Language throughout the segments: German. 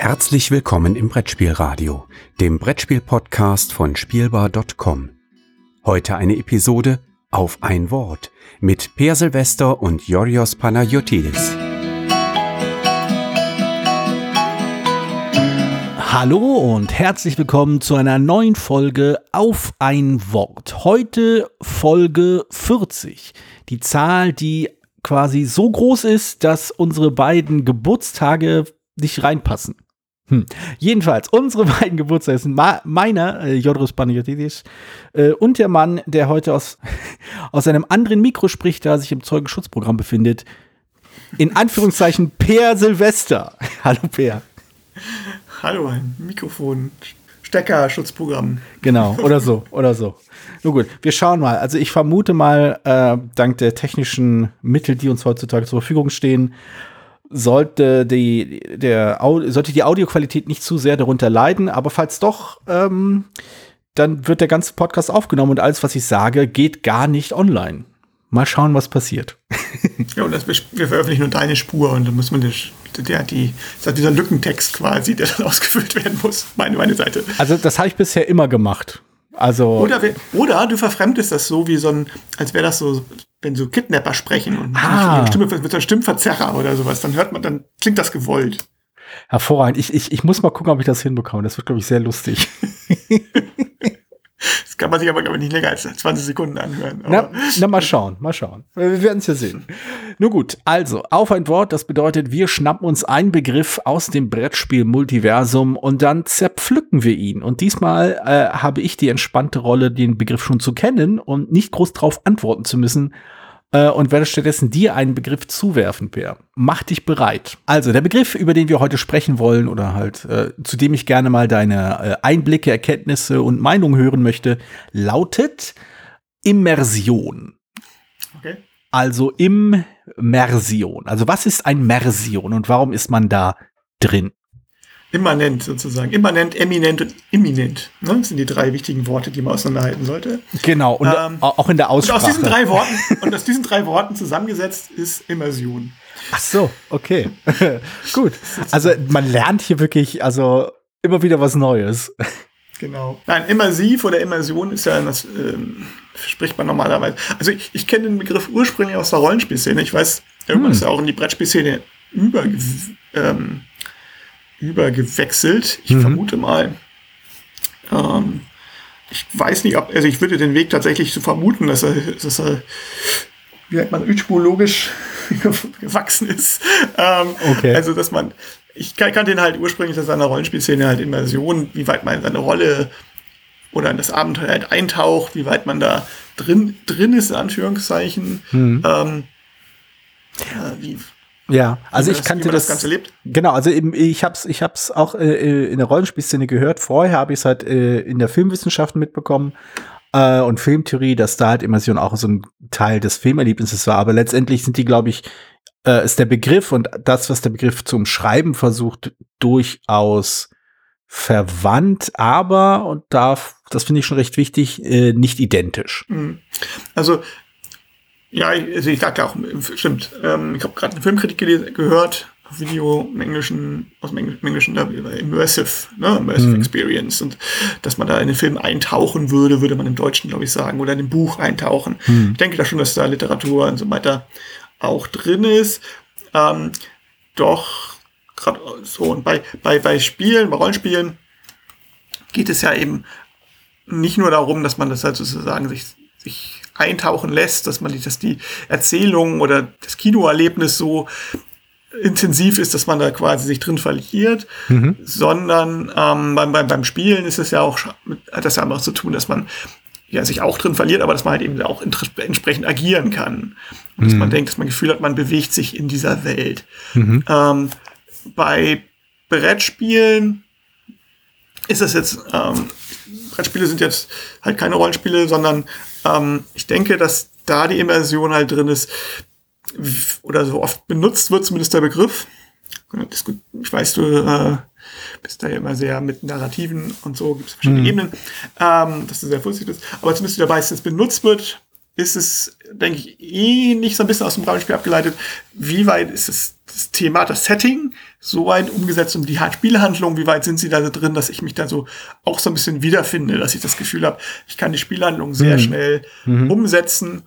Herzlich willkommen im Brettspielradio, dem Brettspiel-Podcast von Spielbar.com. Heute eine Episode auf ein Wort mit Per Silvester und Yorios Panayotidis. Hallo und herzlich willkommen zu einer neuen Folge auf ein Wort. Heute Folge 40. Die Zahl, die quasi so groß ist, dass unsere beiden Geburtstage nicht reinpassen. Hm. Jedenfalls, unsere beiden Geburtstage sind meiner, äh, Jodros Panagiotidis, äh, und der Mann, der heute aus, aus einem anderen Mikro spricht, da sich im Zeugenschutzprogramm befindet. In Anführungszeichen Per Silvester. Hallo Per. Hallo, ein Mikrofon. Steckerschutzprogramm. Genau, oder so, oder so. Nur gut, wir schauen mal. Also ich vermute mal, äh, dank der technischen Mittel, die uns heutzutage zur Verfügung stehen, sollte die, der, sollte die Audioqualität nicht zu sehr darunter leiden, aber falls doch, ähm, dann wird der ganze Podcast aufgenommen und alles, was ich sage, geht gar nicht online. Mal schauen, was passiert. ja, und das, wir veröffentlichen nur deine Spur und dann muss man das, der, die, das dieser Lückentext quasi, der dann ausgefüllt werden muss, meine, meine Seite. Also das habe ich bisher immer gemacht. Also oder, oder du verfremdest das so wie so ein, als wäre das so, wenn so Kidnapper sprechen und ah. Stimme mit so einem Stimmverzerrer oder sowas, dann hört man, dann klingt das gewollt. Hervorragend. Ich, ich, ich muss mal gucken, ob ich das hinbekomme. Das wird, glaube ich, sehr lustig. Kann man sich aber, glaube ich, nicht länger als 20 Sekunden anhören. Na, na, mal schauen, mal schauen. Wir werden es ja sehen. Nur gut, also, auf ein Wort, das bedeutet, wir schnappen uns einen Begriff aus dem Brettspiel-Multiversum und dann zerpflücken wir ihn. Und diesmal äh, habe ich die entspannte Rolle, den Begriff schon zu kennen und nicht groß drauf antworten zu müssen, äh, und werde stattdessen dir einen Begriff zuwerfen, Per. Mach dich bereit. Also, der Begriff, über den wir heute sprechen wollen oder halt, äh, zu dem ich gerne mal deine äh, Einblicke, Erkenntnisse und Meinungen hören möchte, lautet Immersion. Okay. Also Immersion. Also, was ist ein Mersion und warum ist man da drin? Immanent sozusagen. Immanent, eminent und imminent. Ne? Das sind die drei wichtigen Worte, die man auseinanderhalten sollte. Genau, und ähm, auch in der Aussprache. Und aus diesen drei Worten, und aus diesen drei Worten zusammengesetzt ist Immersion. Ach so, okay. Gut. Also man lernt hier wirklich, also immer wieder was Neues. Genau. Nein, immersiv oder Immersion ist ja, das ähm, spricht man normalerweise. Also ich, ich kenne den Begriff ursprünglich aus der Rollenspielszene. Ich weiß, irgendwann hm. ist ja auch in die Brettspielszene über, ähm, übergewechselt. Ich mhm. vermute mal. Ähm, ich weiß nicht, ob, also ich würde den Weg tatsächlich so vermuten, dass er, dass er wie sagt man, üchmologisch gewachsen ist. Ähm, okay. Also, dass man, ich kannte den halt ursprünglich aus seiner Rollenspielszene halt Immersion, wie weit man in seine Rolle oder in das Abenteuer halt eintaucht, wie weit man da drin, drin ist, in Anführungszeichen. Mhm. Ähm, äh, wie, ja, also ich kannte das, das Ganze lebt. Genau, also eben, ich hab's, ich hab's auch äh, in der Rollenspielszene gehört. Vorher habe ich es halt äh, in der Filmwissenschaft mitbekommen äh, und Filmtheorie, dass da halt Immersion auch so ein Teil des Filmerlebnisses war. Aber letztendlich sind die, glaube ich, äh, ist der Begriff und das, was der Begriff zum Schreiben versucht, durchaus verwandt, aber und da, das finde ich schon recht wichtig, äh, nicht identisch. Mhm. Also ja, also ich sag ja auch, stimmt. Ähm, ich habe gerade eine Filmkritik gehört, Video im Englischen, aus dem Englischen da Immersive, ne, Immersive mhm. Experience und dass man da in den Film eintauchen würde, würde man im Deutschen, glaube ich, sagen, oder in dem Buch eintauchen. Mhm. Ich denke da schon, dass da Literatur und so weiter auch drin ist. Ähm, doch, gerade so, und bei, bei, bei Spielen, bei Rollenspielen geht es ja eben nicht nur darum, dass man das halt sozusagen sich, sich eintauchen lässt, dass man die, dass die Erzählung oder das Kinoerlebnis so intensiv ist, dass man da quasi sich drin verliert, mhm. sondern ähm, beim, beim, beim Spielen ist es ja auch, hat das ja auch zu tun, dass man ja sich auch drin verliert, aber dass man halt eben auch entsprechend agieren kann. Und mhm. dass man denkt, dass man Gefühl hat, man bewegt sich in dieser Welt. Mhm. Ähm, bei Brettspielen ist es jetzt, ähm, Brettspiele sind jetzt halt keine Rollenspiele, sondern ähm, ich denke, dass da die Immersion halt drin ist, oder so oft benutzt wird, zumindest der Begriff. Ich weiß, du äh, bist da ja immer sehr mit Narrativen und so, gibt es verschiedene mhm. Ebenen, ähm, dass du sehr vorsichtig bist. Aber zumindest dabei, dass es benutzt wird, ist es, denke ich, eh nicht so ein bisschen aus dem Rollenspiel abgeleitet. Wie weit ist es das Thema, das Setting so weit umgesetzt und die Spielhandlung, wie weit sind sie da drin, dass ich mich da so auch so ein bisschen wiederfinde, dass ich das Gefühl habe, ich kann die Spielhandlung sehr mhm. schnell mhm. umsetzen.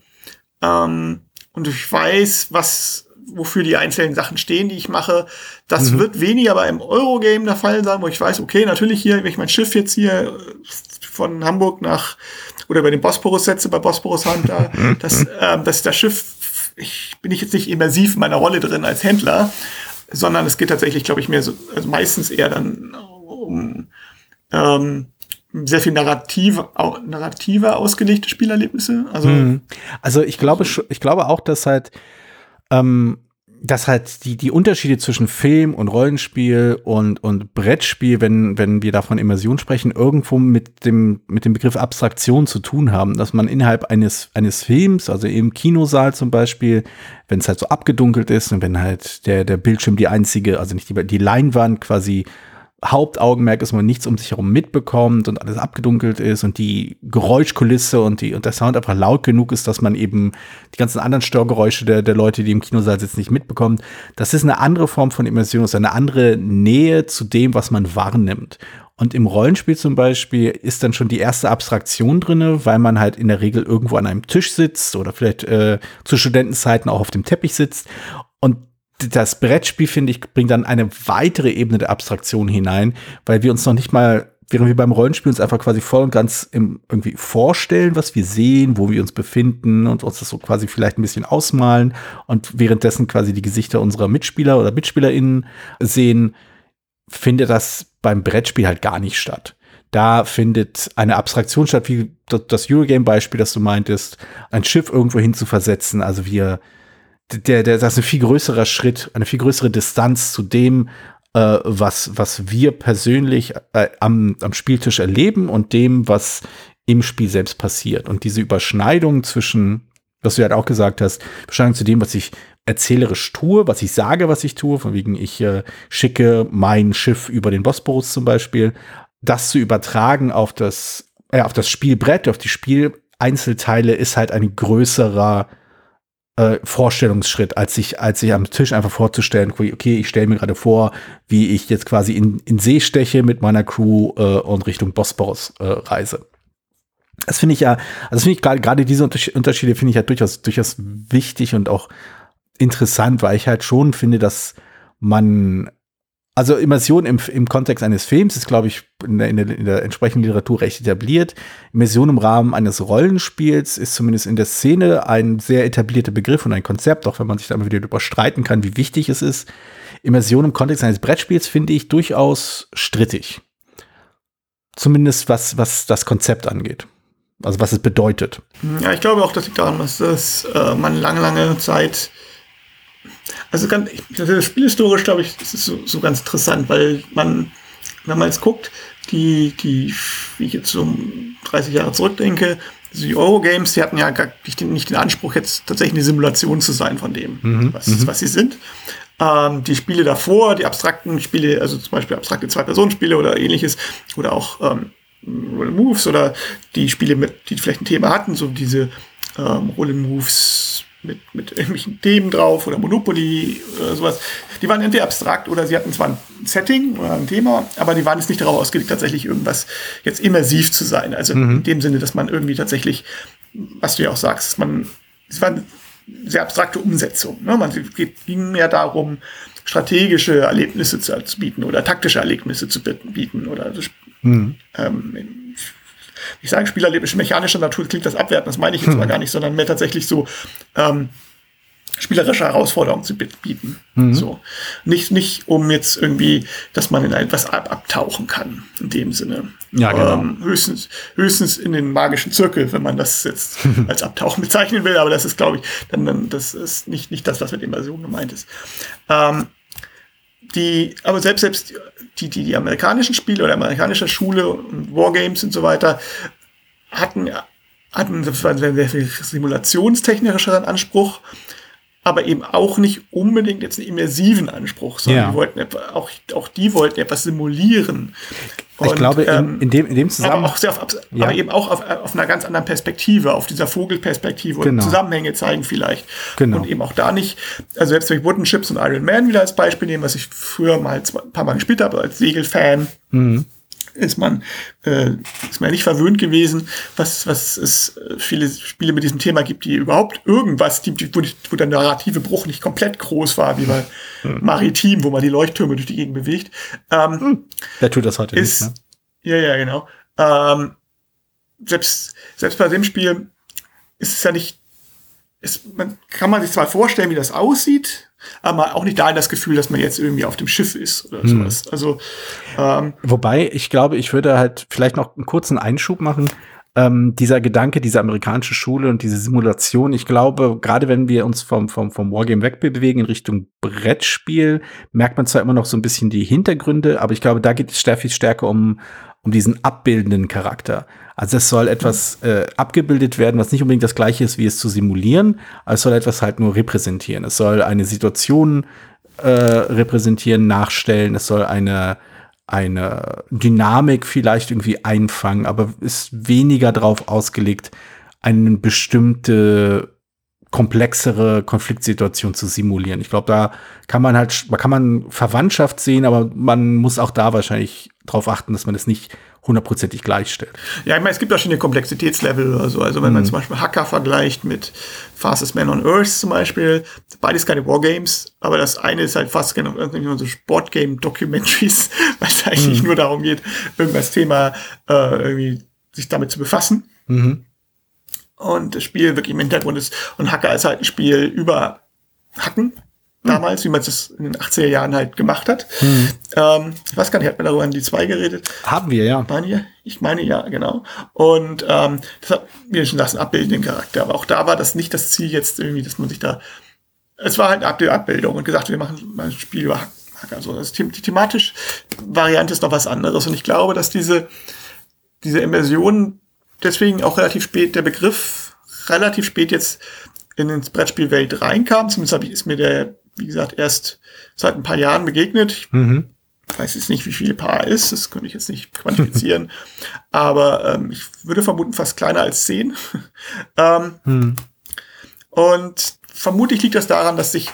Ähm, und ich weiß, was, wofür die einzelnen Sachen stehen, die ich mache. Das mhm. wird weniger bei einem Eurogame der Fall sein, wo ich weiß, okay, natürlich hier, wenn ich mein Schiff jetzt hier äh, von Hamburg nach oder über den Bosporus setze, bei Bosporus Hunter, dass, ähm, dass das Schiff ich bin ich jetzt nicht immersiv in meiner Rolle drin als Händler, sondern es geht tatsächlich, glaube ich, mehr so, also meistens eher dann um ähm, sehr viel narrative, narrativer ausgelegte Spielerlebnisse. Also, mhm. also ich glaube, ich glaube auch, dass halt ähm, dass halt die, die Unterschiede zwischen Film und Rollenspiel und, und Brettspiel, wenn, wenn wir davon Immersion sprechen, irgendwo mit dem, mit dem Begriff Abstraktion zu tun haben, dass man innerhalb eines, eines Films, also im Kinosaal zum Beispiel, wenn es halt so abgedunkelt ist und wenn halt der, der Bildschirm die einzige, also nicht die, die Leinwand quasi Hauptaugenmerk ist, man nichts um sich herum mitbekommt und alles abgedunkelt ist und die Geräuschkulisse und, die, und der Sound einfach laut genug ist, dass man eben die ganzen anderen Störgeräusche der, der Leute, die im Kinosaal sitzen, nicht mitbekommt. Das ist eine andere Form von Immersion, ist eine andere Nähe zu dem, was man wahrnimmt. Und im Rollenspiel zum Beispiel ist dann schon die erste Abstraktion drinne, weil man halt in der Regel irgendwo an einem Tisch sitzt oder vielleicht äh, zu Studentenzeiten auch auf dem Teppich sitzt. Das Brettspiel, finde ich, bringt dann eine weitere Ebene der Abstraktion hinein, weil wir uns noch nicht mal, während wir beim Rollenspiel uns einfach quasi voll und ganz im, irgendwie vorstellen, was wir sehen, wo wir uns befinden und uns das so quasi vielleicht ein bisschen ausmalen und währenddessen quasi die Gesichter unserer Mitspieler oder MitspielerInnen sehen, findet das beim Brettspiel halt gar nicht statt. Da findet eine Abstraktion statt, wie das Eurogame-Beispiel, das du meintest, ein Schiff irgendwo hin zu versetzen. Also wir der, der, das ist ein viel größerer Schritt, eine viel größere Distanz zu dem, äh, was, was wir persönlich äh, am, am Spieltisch erleben und dem, was im Spiel selbst passiert. Und diese Überschneidung zwischen, was du halt auch gesagt hast, Überschneidung zu dem, was ich erzählerisch tue, was ich sage, was ich tue, von wegen ich äh, schicke mein Schiff über den Bosporus zum Beispiel, das zu übertragen auf das, äh, auf das Spielbrett, auf die Spieleinzelteile ist halt ein größerer äh, Vorstellungsschritt, als sich, als sich am Tisch einfach vorzustellen, okay, ich stelle mir gerade vor, wie ich jetzt quasi in, in See steche mit meiner Crew äh, und Richtung Bosporus äh, reise. Das finde ich ja, also finde ich gerade gerade diese Unterschiede finde ich ja durchaus durchaus wichtig und auch interessant, weil ich halt schon finde, dass man also Immersion im, im Kontext eines Films ist, glaube ich, in der, in, der, in der entsprechenden Literatur recht etabliert. Immersion im Rahmen eines Rollenspiels ist zumindest in der Szene ein sehr etablierter Begriff und ein Konzept, auch wenn man sich da immer wieder überstreiten kann, wie wichtig es ist. Immersion im Kontext eines Brettspiels finde ich durchaus strittig. Zumindest was, was das Konzept angeht. Also was es bedeutet. Ja, ich glaube auch, dass liegt daran, dass das, äh, man lange, lange Zeit also ganz, also spielhistorisch glaube ich, ist es so, so ganz interessant, weil man, wenn man jetzt guckt, die, die, wie ich jetzt so 30 Jahre zurückdenke, die Eurogames, die hatten ja gar nicht den, nicht den Anspruch, jetzt tatsächlich eine Simulation zu sein von dem, mhm. was, mhm. was sie sind. Ähm, die Spiele davor, die abstrakten Spiele, also zum Beispiel abstrakte Zwei-Personen-Spiele oder ähnliches, oder auch ähm, Moves oder die Spiele, mit, die vielleicht ein Thema hatten, so diese ähm, Roll-Moves, mit, mit irgendwelchen Themen drauf oder Monopoly oder sowas. Die waren entweder abstrakt oder sie hatten zwar ein Setting oder ein Thema, aber die waren jetzt nicht darauf ausgelegt, tatsächlich irgendwas jetzt immersiv zu sein. Also mhm. in dem Sinne, dass man irgendwie tatsächlich, was du ja auch sagst, man, es war eine sehr abstrakte Umsetzung. Ne? Man ging mehr darum, strategische Erlebnisse zu, zu bieten oder taktische Erlebnisse zu bieten oder mhm. ähm, ich sage Spielerlebnis mechanischer Natur klingt das abwertend, das meine ich jetzt hm. aber gar nicht, sondern mehr tatsächlich so ähm, spielerische Herausforderungen zu bieten. Mhm. So. Nicht, nicht um jetzt irgendwie, dass man in etwas ab abtauchen kann, in dem Sinne. Ja, genau. Ähm, höchstens, höchstens in den magischen Zirkel, wenn man das jetzt als Abtauchen bezeichnen will, aber das ist, glaube ich, dann, dann, das ist nicht, nicht das, was mit Immersion gemeint ist. Ähm, die, aber selbst, selbst die, die, die amerikanischen Spiele oder amerikanische Schule und Wargames und so weiter hatten, hatten das war sehr, sehr viel simulationstechnischeren Anspruch. Aber eben auch nicht unbedingt jetzt einen immersiven Anspruch, sondern Ja. die wollten auch, auch die wollten etwas simulieren. ich Und, glaube, in, ähm, in, dem, in dem aber Zusammenhang. sehr auf, Ja. aber eben auch auf, auf einer ganz anderen Perspektive, auf dieser Vogelperspektive und Genau. Zusammenhänge zeigen vielleicht. Genau. Und eben auch da nicht, also selbst wenn ich Wooden Chips und Iron Man wieder als Beispiel nehmen, was ich früher mal ein paar Mal gespielt habe, als Segelfan, Mhm. Ist man, äh, ist man ja nicht verwöhnt gewesen, was, was es äh, viele Spiele mit diesem Thema gibt, die überhaupt irgendwas, die, wo, die, wo der narrative Bruch nicht komplett groß war, wie bei Mhm. Maritim, wo man die Leuchttürme durch die Gegend bewegt. Ähm, Wer tut das heute ist, nicht? Ne? ja, ja, genau. Ähm, selbst, selbst bei dem Spiel ist es ja nicht, ist, man kann man sich zwar vorstellen, wie das aussieht, aber auch nicht da das Gefühl, dass man jetzt irgendwie auf dem Schiff ist oder Hm. sowas. Also, ähm, Wobei, ich glaube, ich würde halt vielleicht noch einen kurzen Einschub machen. Ähm, dieser Gedanke, diese amerikanische Schule und diese Simulation, ich glaube, gerade wenn wir uns vom, vom, vom Wargame wegbewegen in Richtung Brettspiel, merkt man zwar immer noch so ein bisschen die Hintergründe, aber ich glaube, da geht es sehr viel stärker um, um diesen abbildenden Charakter. Also es soll etwas äh, abgebildet werden, was nicht unbedingt das gleiche ist, wie es zu simulieren, aber es soll etwas halt nur repräsentieren. Es soll eine Situation äh, repräsentieren, nachstellen, es soll eine eine Dynamik vielleicht irgendwie einfangen, aber ist weniger darauf ausgelegt, eine bestimmte komplexere Konfliktsituation zu simulieren. Ich glaube, da kann man halt, da kann man Verwandtschaft sehen, aber man muss auch da wahrscheinlich darauf achten, dass man es nicht hundertprozentig gleichstellt. Ja, ich meine, es gibt verschiedene Komplexitätslevel oder so. Also wenn Mhm. man zum Beispiel Hacker vergleicht mit Fastest Man on Earth zum Beispiel, beides keine Wargames, aber das eine ist halt fast genau irgendwie so Sportgame-Documentaries, weil es Mhm. eigentlich nur darum geht, irgendwas Thema äh, irgendwie sich damit zu befassen. Mhm. Und das Spiel wirklich im Hintergrund ist. Und Hacker ist halt ein Spiel über Hacken. Damals, wie man es in den 80er Jahren halt gemacht hat. Ähm, ich weiß gar nicht, hat man darüber in die zwei geredet? Haben wir, ja. meine ja, ich meine ja, genau. Und ähm, das hat, wie schon sagst, einen abbildenden Charakter. Aber auch da war das nicht das Ziel jetzt irgendwie, dass man sich da. Es war halt eine Abbildung und gesagt, wir machen mal ein Spiel über Hack- Hacker. Also das, die thematisch Variante ist noch was anderes. Und ich glaube, dass diese, diese Immersion deswegen auch relativ spät, der Begriff relativ spät jetzt in ins Brettspielwelt reinkam. Zumindest ich, ist mir der, wie gesagt, erst seit ein paar Jahren begegnet. Ich Mhm. weiß jetzt nicht, wie viel Paar ist, das könnte ich jetzt nicht quantifizieren, aber ähm, ich würde vermuten fast kleiner als zehn. ähm, Hm. und vermutlich liegt das daran, dass sich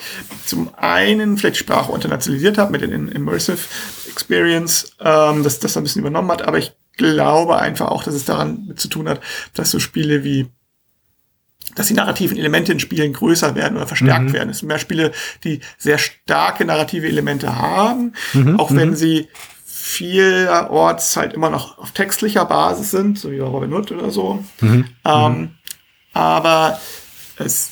zum einen vielleicht Sprache internationalisiert hat mit den Immersive Experience, ähm, dass das ein bisschen übernommen hat, aber ich glaube einfach auch, dass es daran zu tun hat, dass so Spiele wie dass die narrativen Elemente in Spielen größer werden oder verstärkt werden. Es sind mehr Spiele, die sehr starke narrative Elemente haben, auch wenn sie vielerorts halt immer noch auf textlicher Basis sind, so wie bei Robin Hood oder so. Ähm, aber es,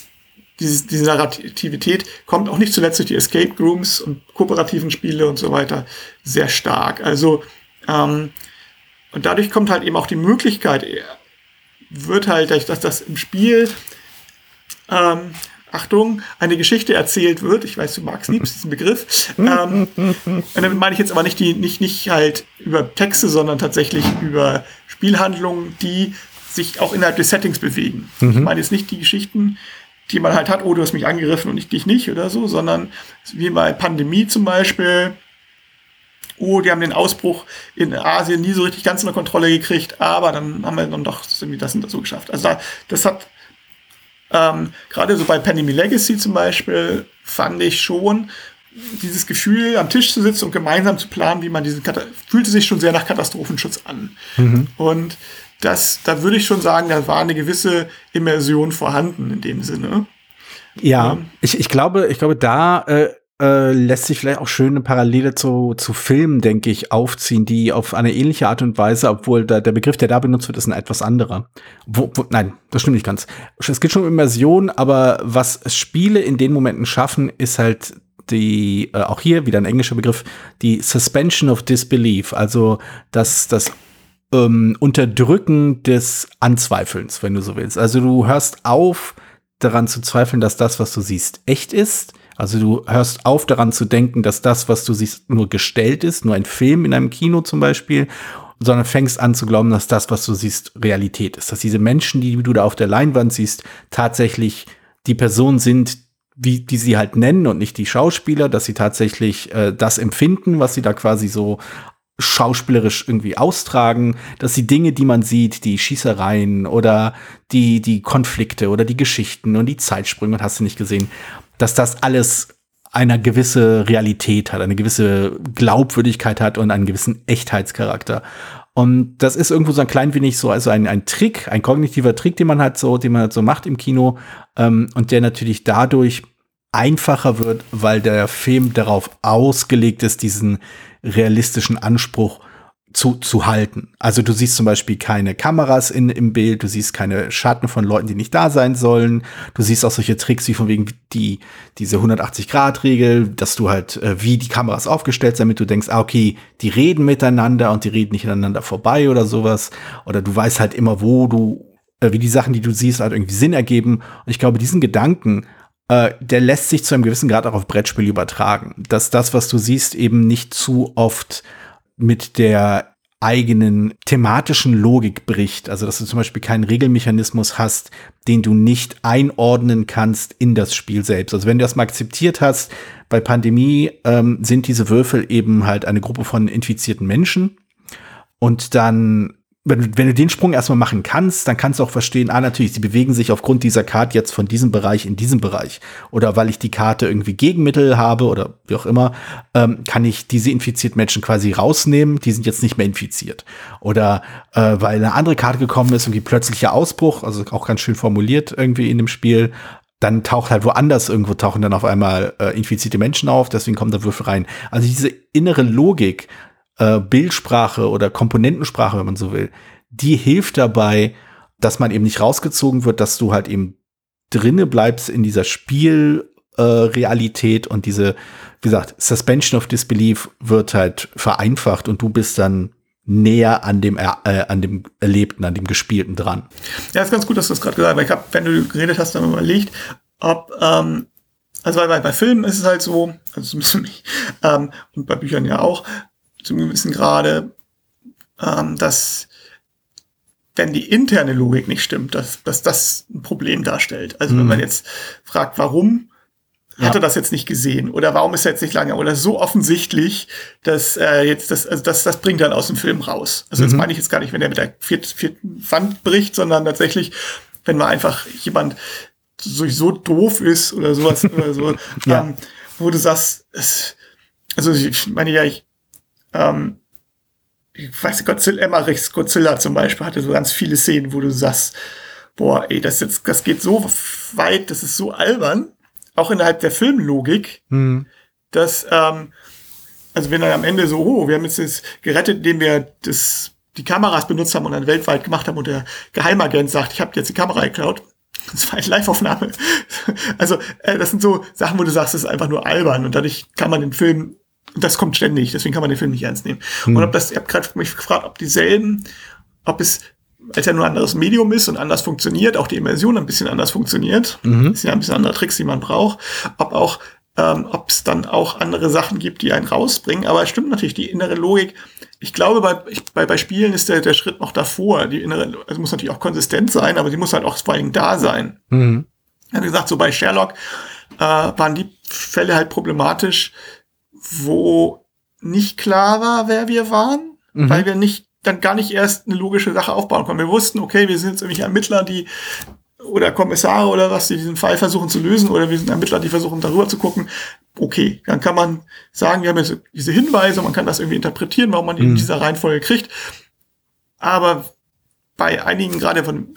dieses, diese Narrativität kommt auch nicht zuletzt durch die Escape Rooms und kooperativen Spiele und so weiter sehr stark. Also ähm, und dadurch kommt halt eben auch die Möglichkeit, wird halt, dass das im Spiel, ähm, Achtung, eine Geschichte erzählt wird. Ich weiß, du magst liebst diesen Begriff. ähm, und damit meine ich jetzt aber nicht die, nicht, nicht halt über Texte, sondern tatsächlich über Spielhandlungen, die sich auch innerhalb des Settings bewegen. Ich meine jetzt nicht die Geschichten, die man halt hat, oh, du hast mich angegriffen und ich dich nicht oder so, sondern wie bei Pandemie zum Beispiel, oh, die haben den Ausbruch in Asien nie so richtig ganz unter Kontrolle gekriegt, aber dann haben wir dann doch irgendwie das und das so geschafft. Also da, das hat ähm, gerade so bei Pandemy Legacy zum Beispiel fand ich schon dieses Gefühl, am Tisch zu sitzen und gemeinsam zu planen, wie man diesen Kata fühlte sich schon sehr nach Katastrophenschutz an. Und das, da würde ich schon sagen, da war eine gewisse Immersion vorhanden in dem Sinne. Ja, Ähm. ich, ich glaube, ich glaube, da äh, äh, lässt sich vielleicht auch schöne Parallele zu, zu Filmen, denke ich, aufziehen, die auf eine ähnliche Art und Weise, obwohl da, der Begriff, der da benutzt wird, ist ein etwas anderer. Wo, wo, nein, das stimmt nicht ganz. Es geht schon um Immersion, aber was Spiele in den Momenten schaffen, ist halt die, äh, auch hier wieder ein englischer Begriff, die Suspension of Disbelief, also das, das ähm, Unterdrücken des Anzweifelns, wenn du so willst. Also du hörst auf, daran zu zweifeln, dass das, was du siehst, echt ist. Also du hörst auf, daran zu denken, dass das, was du siehst, nur gestellt ist, nur ein Film in einem Kino zum Beispiel, sondern fängst an zu glauben, dass das, was du siehst, Realität ist. Dass diese Menschen, die du da auf der Leinwand siehst, tatsächlich die Personen sind, wie die sie halt nennen und nicht die Schauspieler, dass sie tatsächlich äh, das empfinden, was sie da quasi so schauspielerisch irgendwie austragen, dass die Dinge, die man sieht, die Schießereien oder die, die Konflikte oder die Geschichten und die Zeitsprünge, hast du nicht gesehen, dass das alles eine gewisse Realität hat, eine gewisse Glaubwürdigkeit hat und einen gewissen Echtheitscharakter. Und das ist irgendwo so ein klein wenig so, also ein, ein Trick, ein kognitiver Trick, den man halt so, den man halt so macht im Kino, ähm, und der natürlich dadurch einfacher wird, weil der Film darauf ausgelegt ist, diesen realistischen Anspruch zu, zu halten. Also du siehst zum Beispiel keine Kameras in, im Bild, du siehst keine Schatten von Leuten, die nicht da sein sollen. Du siehst auch solche Tricks wie von wegen die, diese 180-Grad-Regel, dass du halt, äh, wie die Kameras aufgestellt sind, damit du denkst, ah, okay, die reden miteinander und die reden nicht aneinander vorbei oder sowas. Oder du weißt halt immer, wo du, äh, wie die Sachen, die du siehst, halt irgendwie Sinn ergeben. Und ich glaube, diesen Gedanken, äh, der lässt sich zu einem gewissen Grad auch auf Brettspiel übertragen. Dass das, was du siehst, eben nicht zu oft mit der eigenen thematischen Logik bricht. Also, dass du zum Beispiel keinen Regelmechanismus hast, den du nicht einordnen kannst in das Spiel selbst. Also, wenn du das mal akzeptiert hast, bei Pandemie ähm, sind diese Würfel eben halt eine Gruppe von infizierten Menschen. Und dann wenn, wenn du den Sprung erstmal machen kannst, dann kannst du auch verstehen, ah, natürlich, sie bewegen sich aufgrund dieser Karte jetzt von diesem Bereich in diesem Bereich. Oder weil ich die Karte irgendwie Gegenmittel habe oder wie auch immer, ähm, kann ich diese infizierten Menschen quasi rausnehmen, die sind jetzt nicht mehr infiziert. Oder äh, weil eine andere Karte gekommen ist, irgendwie plötzlicher Ausbruch, also auch ganz schön formuliert irgendwie in dem Spiel, dann taucht halt woanders irgendwo tauchen dann auf einmal äh, infizierte Menschen auf, deswegen kommt der Würfel rein. Also diese innere Logik, äh, Bildsprache oder Komponentensprache, wenn man so will, die hilft dabei, dass man eben nicht rausgezogen wird, dass du halt eben drinne bleibst in dieser Spielrealität äh, und diese, wie gesagt, Suspension of Disbelief wird halt vereinfacht und du bist dann näher an dem, äh, an dem Erlebten, an dem Gespielten dran. Ja, ist ganz gut, dass du das gerade gesagt hast, weil ich habe, wenn du geredet hast, dann überlegt, ob, ähm, also bei, bei Filmen ist es halt so, also zumindest mich, ähm, und bei Büchern ja auch, zum gewissen Grade, ähm, dass wenn die interne Logik nicht stimmt, dass, dass das ein Problem darstellt. Also mhm. wenn man jetzt fragt, warum ja. hat er das jetzt nicht gesehen oder warum ist er jetzt nicht lange oder so offensichtlich, dass äh, jetzt das, also das, das bringt dann aus dem Film raus. Also mhm. das meine ich jetzt gar nicht, wenn er mit der vierten, vierten Wand bricht, sondern tatsächlich, wenn man einfach jemand so, so doof ist oder sowas oder so, ja. ähm, wo du sagst, es, also ich meine ja, ich ähm, ich weiß nicht, Godzilla, Emmerichs Godzilla zum Beispiel hatte so ganz viele Szenen, wo du sagst, boah, ey, das jetzt, das geht so weit, das ist so albern, auch innerhalb der Filmlogik, mhm. dass, ähm, also wenn dann am Ende so, oh, wir haben jetzt das gerettet, indem wir das, die Kameras benutzt haben und dann weltweit gemacht haben und der Geheimagent sagt, ich habe jetzt die Kamera geklaut. Das war eine Live-Aufnahme. Also, äh, das sind so Sachen, wo du sagst, das ist einfach nur albern und dadurch kann man den Film das kommt ständig, deswegen kann man den Film nicht ernst nehmen. Hm. Und ob das, ich habe gerade mich gefragt, ob dieselben, ob es, als er nur ein anderes Medium ist und anders funktioniert, auch die Immersion ein bisschen anders funktioniert, mhm. ist ja ein bisschen andere Tricks, die man braucht, ob auch, ähm, ob es dann auch andere Sachen gibt, die einen rausbringen. Aber es stimmt natürlich, die innere Logik. Ich glaube, bei, ich, bei, bei Spielen ist der, der Schritt noch davor. Die innere, also muss natürlich auch konsistent sein, aber sie muss halt auch vor allen Dingen da sein. Mhm. Wie gesagt, so bei Sherlock äh, waren die Fälle halt problematisch, wo nicht klar war, wer wir waren, mhm. weil wir nicht dann gar nicht erst eine logische Sache aufbauen konnten. Wir wussten, okay, wir sind jetzt irgendwelche Ermittler, die oder Kommissare oder was, die diesen Fall versuchen zu lösen, oder wir sind Ermittler, die versuchen darüber zu gucken. Okay, dann kann man sagen, wir haben jetzt diese Hinweise, man kann das irgendwie interpretieren, warum man die in mhm. dieser Reihenfolge kriegt. Aber bei einigen, gerade von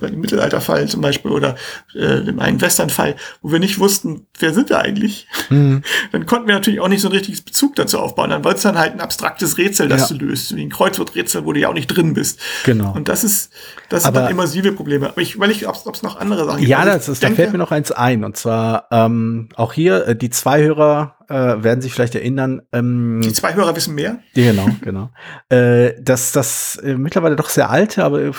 bei dem Mittelalterfall zum Beispiel oder äh, dem einen Westernfall, wo wir nicht wussten, wer sind wir eigentlich, mhm. dann konnten wir natürlich auch nicht so ein richtiges Bezug dazu aufbauen. Dann war es dann halt ein abstraktes Rätsel, das ja. du löst, wie ein Kreuzworträtsel, wo du ja auch nicht drin bist. Genau. Und das ist, das Aber sind dann immersive Probleme. Aber ich weil ich, ob es noch andere Sachen gibt. Ja, das ist, denke, da fällt mir noch eins ein. Und zwar ähm, auch hier, äh, die zwei Hörer äh, werden sich vielleicht erinnern. Ähm, die zwei Hörer wissen mehr. Genau, genau. äh, dass das äh, mittlerweile doch sehr alte, aber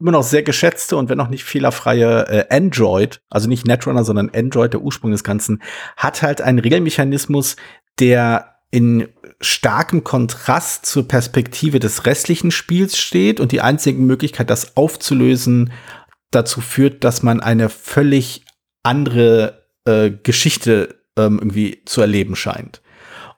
immer noch sehr geschätzte und wenn auch nicht fehlerfreie äh, Android, also nicht Netrunner, sondern Android, der Ursprung des Ganzen, hat halt einen Regelmechanismus, der in starkem Kontrast zur Perspektive des restlichen Spiels steht und die einzige Möglichkeit, das aufzulösen, dazu führt, dass man eine völlig andere äh, Geschichte ähm, irgendwie zu erleben scheint.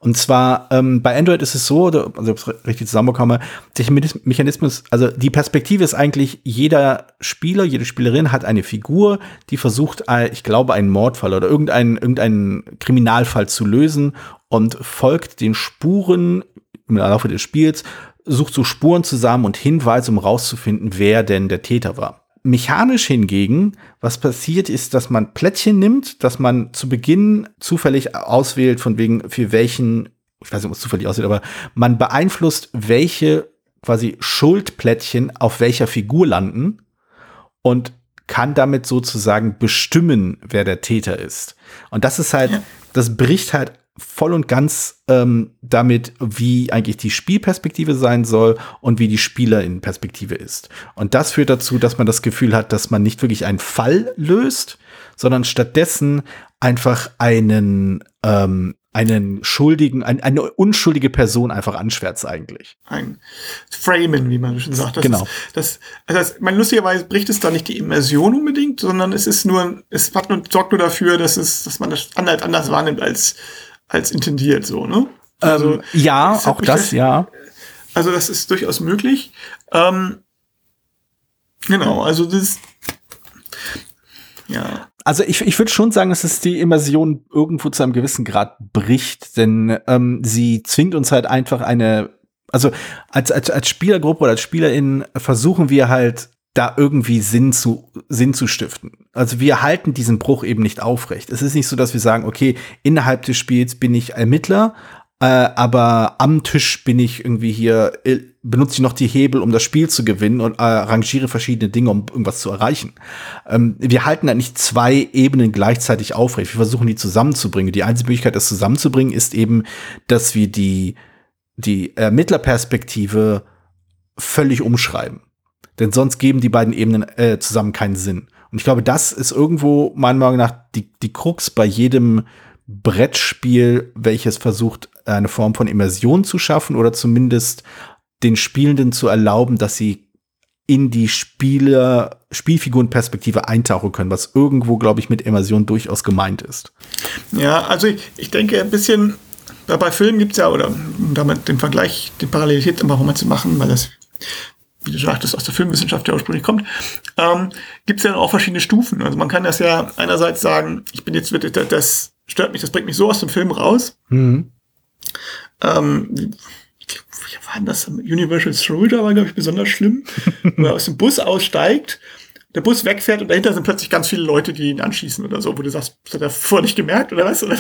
Und zwar ähm, bei Android ist es so, also ob ich richtig zusammenbekomme, der Mechanismus, also die Perspektive ist eigentlich, jeder Spieler, jede Spielerin hat eine Figur, die versucht, ich glaube, einen Mordfall oder irgendeinen, irgendeinen Kriminalfall zu lösen und folgt den Spuren im Laufe des Spiels, sucht so Spuren zusammen und Hinweise, um rauszufinden, wer denn der Täter war. Mechanisch hingegen, was passiert ist, dass man Plättchen nimmt, dass man zu Beginn zufällig auswählt, von wegen für welchen, ich weiß nicht, ob es zufällig aussieht, aber man beeinflusst, welche quasi Schuldplättchen auf welcher Figur landen und kann damit sozusagen bestimmen, wer der Täter ist. Und das ist halt, ja. das bricht halt voll und ganz ähm, damit, wie eigentlich die Spielperspektive sein soll und wie die Spielerinnenperspektive ist. Und das führt dazu, dass man das Gefühl hat, dass man nicht wirklich einen Fall löst, sondern stattdessen einfach einen ähm, einen schuldigen, ein, eine unschuldige Person einfach anschwärzt eigentlich. Ein Framen, wie man schon sagt. Das genau. Ist, das, also man lustigerweise bricht es da nicht die Immersion unbedingt, sondern es ist nur, es hat nur, sorgt nur dafür, dass es, dass man das anders, anders wahrnimmt als als intendiert, so, ne? Also, ähm, ja, das auch das, ja. Also, das ist durchaus möglich. Ähm, genau, also das, ja. Also ich, ich würde schon sagen, dass es die Immersion irgendwo zu einem gewissen Grad bricht, denn ähm, sie zwingt uns halt einfach eine, also als, als, als Spielergruppe oder als Spielerin versuchen wir halt da irgendwie Sinn zu, Sinn zu stiften. Also wir halten diesen Bruch eben nicht aufrecht. Es ist nicht so, dass wir sagen, okay, innerhalb des Spiels bin ich Ermittler, äh, aber am Tisch bin ich irgendwie hier, äh, benutze ich noch die Hebel, um das Spiel zu gewinnen und äh, arrangiere verschiedene Dinge, um irgendwas zu erreichen. Ähm, wir halten da nicht zwei Ebenen gleichzeitig aufrecht. Wir versuchen die zusammenzubringen. Die einzige Möglichkeit, das zusammenzubringen, ist eben, dass wir die, die Ermittlerperspektive völlig umschreiben. Denn sonst geben die beiden Ebenen äh, zusammen keinen Sinn. Und ich glaube, das ist irgendwo meiner Meinung nach die, die Krux bei jedem Brettspiel, welches versucht, eine Form von Immersion zu schaffen oder zumindest den Spielenden zu erlauben, dass sie in die Spieler, Spielfigurenperspektive eintauchen können, was irgendwo, glaube ich, mit Immersion durchaus gemeint ist. Ja, also ich, ich denke ein bisschen, bei Filmen gibt es ja, oder um damit den Vergleich, die Parallelität einfach mal zu machen, weil das wie du sagtest, aus der Filmwissenschaft ja ursprünglich kommt, ähm, gibt es ja auch verschiedene Stufen. Also man kann das ja einerseits sagen, ich bin jetzt, das stört mich, das bringt mich so aus dem Film raus. Mhm. Ähm, wie war denn das? Universal Soldier war, glaube ich, besonders schlimm, wo er aus dem Bus aussteigt, der Bus wegfährt und dahinter sind plötzlich ganz viele Leute, die ihn anschießen oder so, wo du sagst, das hat er vorher nicht gemerkt oder was?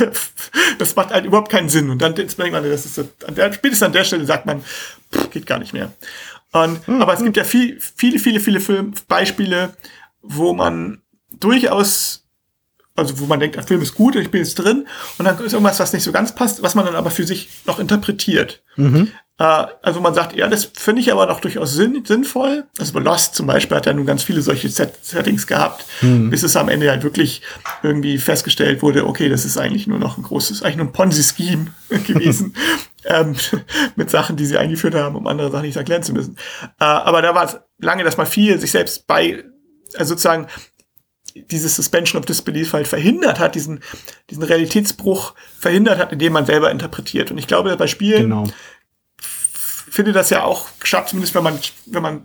Das macht halt überhaupt keinen Sinn. Und dann denkt man, das ist an der, spätestens an der Stelle sagt man, pff, geht gar nicht mehr. Und, mhm. Aber es gibt ja viel, viele, viele, viele Film Beispiele, wo man durchaus, also wo man denkt, der Film ist gut und ich bin jetzt drin und dann ist irgendwas, was nicht so ganz passt, was man dann aber für sich noch interpretiert. Mhm. Äh, also man sagt, ja, das finde ich aber doch durchaus sinn sinnvoll. Also bei Lost zum Beispiel hat er nun ganz viele solche Set Settings gehabt, mhm. bis es am Ende halt wirklich irgendwie festgestellt wurde, okay, das ist eigentlich nur noch ein großes, eigentlich nur ein Ponzi-Scheme gewesen. ähm, mit Sachen, die sie eingeführt haben, um andere Sachen nicht erklären zu müssen. Äh, aber da war es lange, dass man viel sich selbst bei, also sozusagen dieses Suspension of Disbelief halt verhindert hat, diesen, diesen Realitätsbruch verhindert hat, indem man selber interpretiert. Und ich glaube, bei Spielen genau finde das ja auch geschafft, zumindest wenn man, wenn man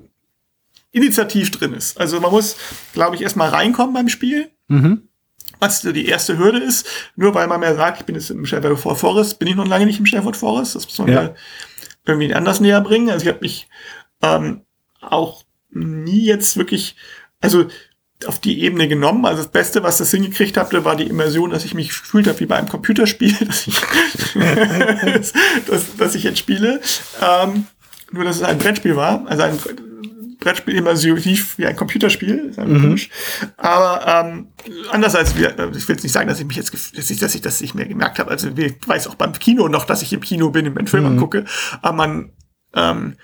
initiativ drin ist. Also man muss, glaube ich, erstmal reinkommen beim Spiel. Mhm. Was die erste Hürde ist, nur weil man mehr sagt, ich bin jetzt im Sherwood Forest, bin ich noch lange nicht im Sherwood Forest. Das muss man ja. irgendwie anders näher bringen. Also ich habe mich ähm, auch nie jetzt wirklich, also auf die Ebene genommen. Also das Beste, was das hingekriegt habe, war die Immersion, dass ich mich gefühlt habe wie bei einem Computerspiel, dass ich, dass, dass ich jetzt spiele. Ähm, nur, dass es ein Brettspiel war. Also ein Brettspiel immersiv wie ein Computerspiel. Mhm. Aber ähm, anders als wir, ich will jetzt nicht sagen, dass ich mich jetzt, dass ich, dass ich das nicht mehr gemerkt habe. Also ich weiß auch beim Kino noch, dass ich im Kino bin, wenn ich Film mhm. angucke. Aber man ähm,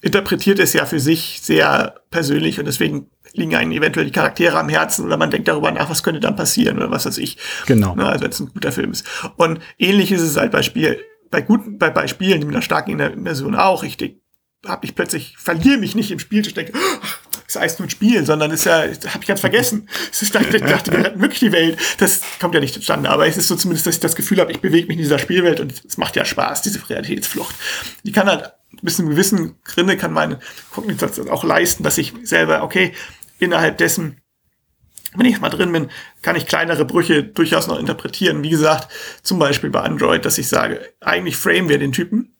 interpretiert es ja für sich sehr persönlich und deswegen liegen einem eventuell die Charaktere am Herzen oder man denkt darüber nach, was könnte dann passieren oder was weiß ich. Genau. Ne, also wenn es ein guter Film ist. Und ähnlich ist es halt bei Spiel, bei guten, bei, bei Spielen mit einer starken Immersion auch. Ich habe ich plötzlich, verliere mich nicht im Spiel, ich denke, ist heißt nur ein Spiel, sondern ist ja, habe ich ganz vergessen. Ich dachte, ich dachte, wir retten wirklich die Welt. Das kommt ja nicht zustande, aber es ist so zumindest, dass ich das Gefühl habe, ich bewege mich in dieser Spielwelt und es macht ja Spaß, diese Realitätsflucht. Die kann halt bis einem gewissen Grinde kann meine Kognition auch leisten, dass ich selber, okay, innerhalb dessen wenn ich mal drin bin, kann ich kleinere Brüche durchaus noch interpretieren. Wie gesagt, zum Beispiel bei Android, dass ich sage, eigentlich framen wir den Typen.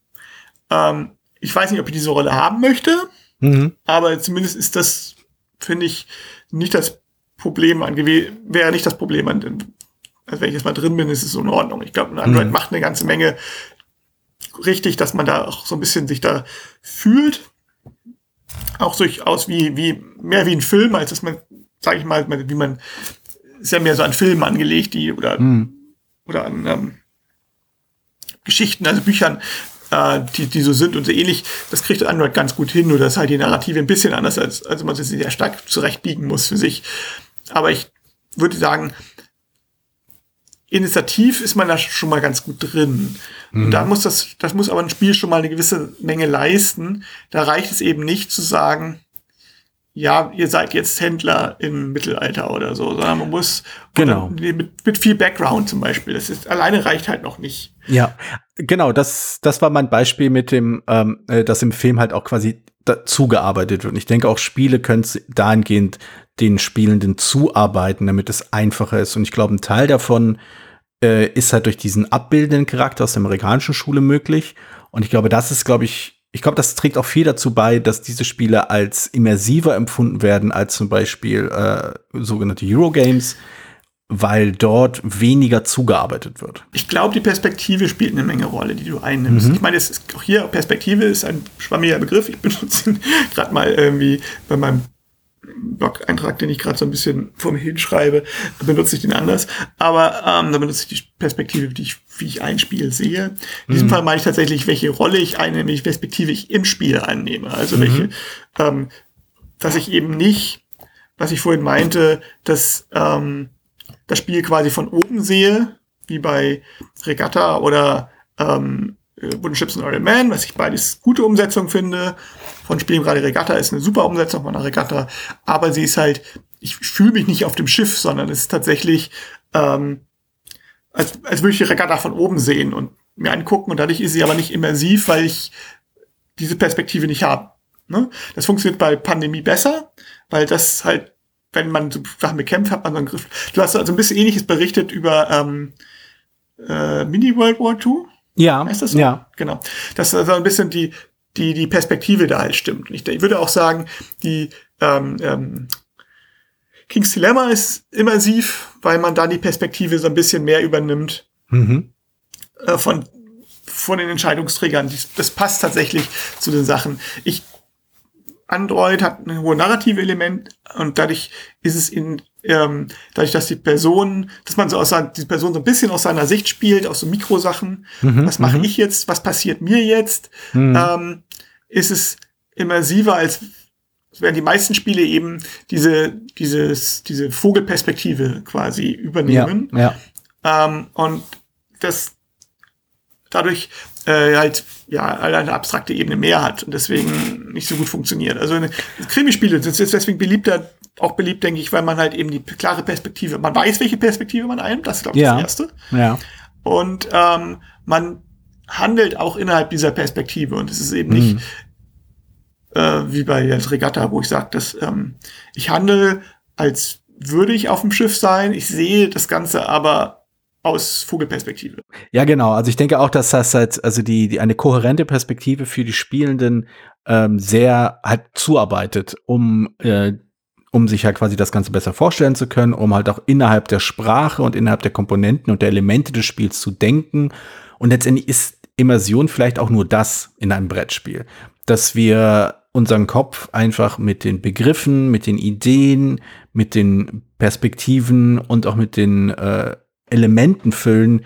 Ähm, ich weiß nicht, ob ich diese Rolle haben möchte, mhm. aber zumindest ist das, finde ich, nicht das Problem an wäre nicht das Problem an, also wenn ich jetzt mal drin bin, ist es so in Ordnung. Ich glaube, Android mhm. macht eine ganze Menge richtig, dass man da auch so ein bisschen sich da fühlt. Auch durchaus wie, wie, mehr wie ein Film, als dass man sage ich mal, wie man, ist ja mehr so an Filmen angelegt, die, oder, mhm. oder an ähm, Geschichten, also Büchern, äh, die, die so sind und so ähnlich. Das kriegt Android ganz gut hin, nur dass halt die Narrative ein bisschen anders als, also man sich sehr stark zurechtbiegen muss für sich. Aber ich würde sagen, initiativ ist man da schon mal ganz gut drin. Mhm. Und da muss das, das muss aber ein Spiel schon mal eine gewisse Menge leisten. Da reicht es eben nicht zu sagen, ja, ihr seid jetzt Händler im Mittelalter oder so, sondern man muss genau. mit, mit viel Background zum Beispiel. Das ist alleine reicht halt noch nicht. Ja, genau. Das, das war mein Beispiel mit dem, ähm, äh, dass im Film halt auch quasi zugearbeitet wird. Und ich denke auch Spiele können dahingehend den Spielenden zuarbeiten, damit es einfacher ist. Und ich glaube, ein Teil davon äh, ist halt durch diesen abbildenden Charakter aus der amerikanischen Schule möglich. Und ich glaube, das ist, glaube ich, ich glaube, das trägt auch viel dazu bei, dass diese Spiele als immersiver empfunden werden als zum Beispiel äh, sogenannte Eurogames, weil dort weniger zugearbeitet wird. Ich glaube, die Perspektive spielt eine Menge Rolle, die du einnimmst. Mhm. Ich meine, es ist auch hier Perspektive ist ein schwammiger Begriff. Ich benutze ihn gerade mal irgendwie bei meinem Blog-Eintrag, den ich gerade so ein bisschen vor mir hinschreibe, benutze ich den anders. Aber ähm, da benutze ich die Perspektive, die ich, wie ich ein Spiel sehe. In diesem mhm. Fall meine ich tatsächlich, welche Rolle ich einnehme, welche Perspektive ich im Spiel einnehme. Also mhm. welche, ähm, dass ich eben nicht, was ich vorhin meinte, dass ähm, das Spiel quasi von oben sehe, wie bei Regatta oder ähm, Wooden Chips und Iron Man, was ich beides gute Umsetzung finde. Von Spielen gerade Regatta ist eine super Umsetzung von einer Regatta, aber sie ist halt, ich fühle mich nicht auf dem Schiff, sondern es ist tatsächlich, ähm, als, als würde ich die Regatta von oben sehen und mir angucken und dadurch ist sie aber nicht immersiv, weil ich diese Perspektive nicht habe. Ne? Das funktioniert bei Pandemie besser, weil das halt, wenn man so Sachen bekämpft, hat man so einen Griff. Du hast also ein bisschen ähnliches berichtet über ähm, äh, Mini World War II. Ja. Heißt das so? Ja. Genau. Dass also ein bisschen die, die, die Perspektive da halt stimmt. Ich, ich würde auch sagen, die ähm, ähm, King's Dilemma ist immersiv, weil man da die Perspektive so ein bisschen mehr übernimmt mhm. äh, von, von den Entscheidungsträgern. Das passt tatsächlich zu den Sachen. Ich Android hat ein hohe narrative Element und dadurch ist es in ähm, dadurch, dass die Person, dass man so aus seiner, die Person so ein bisschen aus seiner Sicht spielt, aus so Mikrosachen, mhm, was mache mhm. ich jetzt, was passiert mir jetzt, mhm. ähm, ist es immersiver als werden die meisten Spiele eben diese dieses diese Vogelperspektive quasi übernehmen ja, ja. Ähm, und das dadurch äh, halt ja eine abstrakte Ebene mehr hat und deswegen nicht so gut funktioniert. Also Krimispiele sind jetzt deswegen beliebter, auch beliebt, denke ich, weil man halt eben die klare Perspektive, man weiß, welche Perspektive man einnimmt, das ist glaube ich ja. das Erste. Ja. Und ähm, man handelt auch innerhalb dieser Perspektive und es ist eben mhm. nicht äh, wie bei der Regatta, wo ich sage, dass ähm, ich handle als würde ich auf dem Schiff sein, ich sehe das Ganze aber aus Vogelperspektive. Ja, genau. Also ich denke auch, dass das halt, also die, die eine kohärente Perspektive für die Spielenden ähm, sehr halt zuarbeitet, um äh, um sich halt quasi das Ganze besser vorstellen zu können, um halt auch innerhalb der Sprache und innerhalb der Komponenten und der Elemente des Spiels zu denken. Und letztendlich ist Immersion vielleicht auch nur das in einem Brettspiel, dass wir unseren Kopf einfach mit den Begriffen, mit den Ideen, mit den Perspektiven und auch mit den äh, Elementen füllen,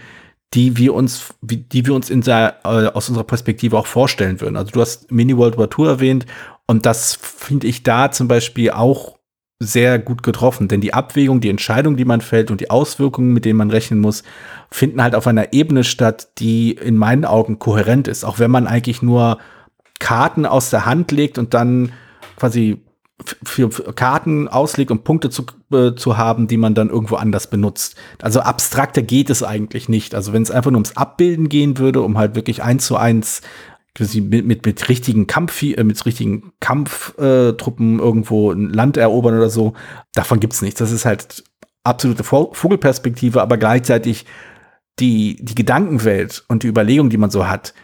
die wir uns, die wir uns in der, äh, aus unserer Perspektive auch vorstellen würden. Also du hast Mini World War Tour erwähnt und das finde ich da zum Beispiel auch sehr gut getroffen, denn die Abwägung, die Entscheidung, die man fällt und die Auswirkungen, mit denen man rechnen muss, finden halt auf einer Ebene statt, die in meinen Augen kohärent ist, auch wenn man eigentlich nur Karten aus der Hand legt und dann quasi für, Karten auslegt, um Punkte zu, äh, zu haben, die man dann irgendwo anders benutzt. Also abstrakter geht es eigentlich nicht. Also wenn es einfach nur ums Abbilden gehen würde, um halt wirklich eins zu eins mit, mit, mit richtigen Kampf, äh, mit richtigen Kampftruppen äh, irgendwo ein Land erobern oder so, davon gibt's nichts. Das ist halt absolute Vogelperspektive, aber gleichzeitig die, die Gedankenwelt und die Überlegung, die man so hat,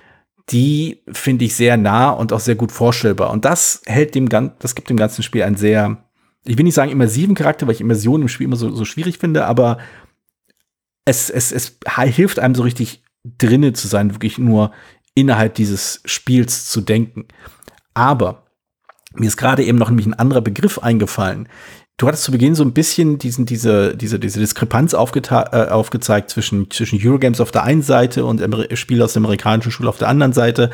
die finde ich sehr nah und auch sehr gut vorstellbar. Und das hält dem, das gibt dem ganzen Spiel einen sehr, ich will nicht sagen immersiven Charakter, weil ich Immersion im Spiel immer so, so schwierig finde, aber es, es, es hilft einem so richtig drinne zu sein, wirklich nur innerhalb dieses Spiels zu denken. Aber mir ist gerade eben noch nämlich ein anderer Begriff eingefallen. Du hattest zu Beginn so ein bisschen diesen, diese, diese, diese Diskrepanz äh, aufgezeigt zwischen, zwischen Eurogames auf der einen Seite und Spiele aus der amerikanischen Schule auf der anderen Seite,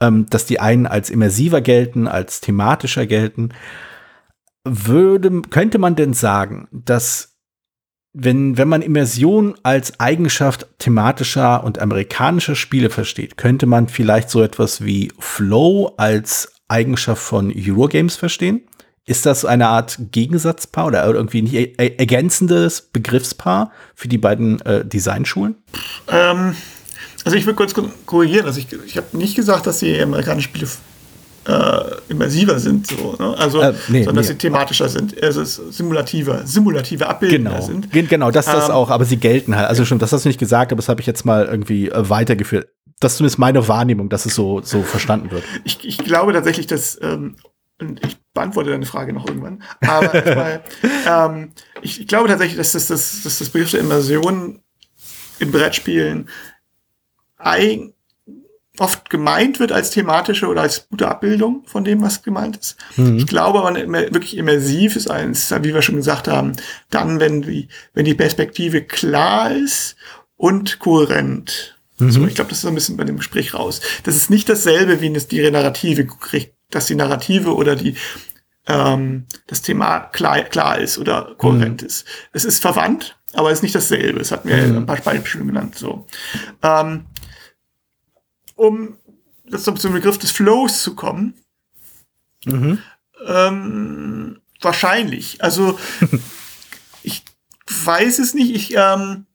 ähm, dass die einen als immersiver gelten, als thematischer gelten. Würde, könnte man denn sagen, dass wenn, wenn man Immersion als Eigenschaft thematischer und amerikanischer Spiele versteht, könnte man vielleicht so etwas wie Flow als Eigenschaft von Eurogames verstehen? Ist das eine Art Gegensatzpaar oder irgendwie nicht ergänzendes Begriffspaar für die beiden äh, Designschulen? Ähm, also ich würde kurz korrigieren. Also ich, ich habe nicht gesagt, dass die amerikanischen Spiele äh, immersiver sind, so, ne? also, äh, nee, sondern nee. dass sie thematischer sind, also simulativer, simulative Abbilder genau. sind. Genau, das das ähm, auch, aber sie gelten halt. Also schon, das hast du nicht gesagt, aber das habe ich jetzt mal irgendwie äh, weitergeführt. Das ist zumindest meine Wahrnehmung, dass es so, so verstanden wird. Ich, ich glaube tatsächlich, dass ähm, und ich beantworte deine Frage noch irgendwann. Aber erstmal, ähm, ich, ich, glaube tatsächlich, dass das, das, dass das Begriff der Immersion in Brettspielen ein, oft gemeint wird als thematische oder als gute Abbildung von dem, was gemeint ist. Mhm. Ich glaube aber wirklich immersiv ist eins, wie wir schon gesagt haben, dann, wenn die, wenn die Perspektive klar ist und kohärent. Mhm. So, ich glaube, das ist so ein bisschen bei dem Gespräch raus. Das ist nicht dasselbe, wie es die Narrative dass die Narrative oder die ähm, das Thema klar, klar ist oder kohärent mhm. ist. Es ist verwandt, aber es ist nicht dasselbe. Es hat mir mhm. ein paar Beispiele genannt. So. Ähm, um das zum Begriff des Flows zu kommen, mhm. ähm, wahrscheinlich. Also ich weiß es nicht. Ich ähm,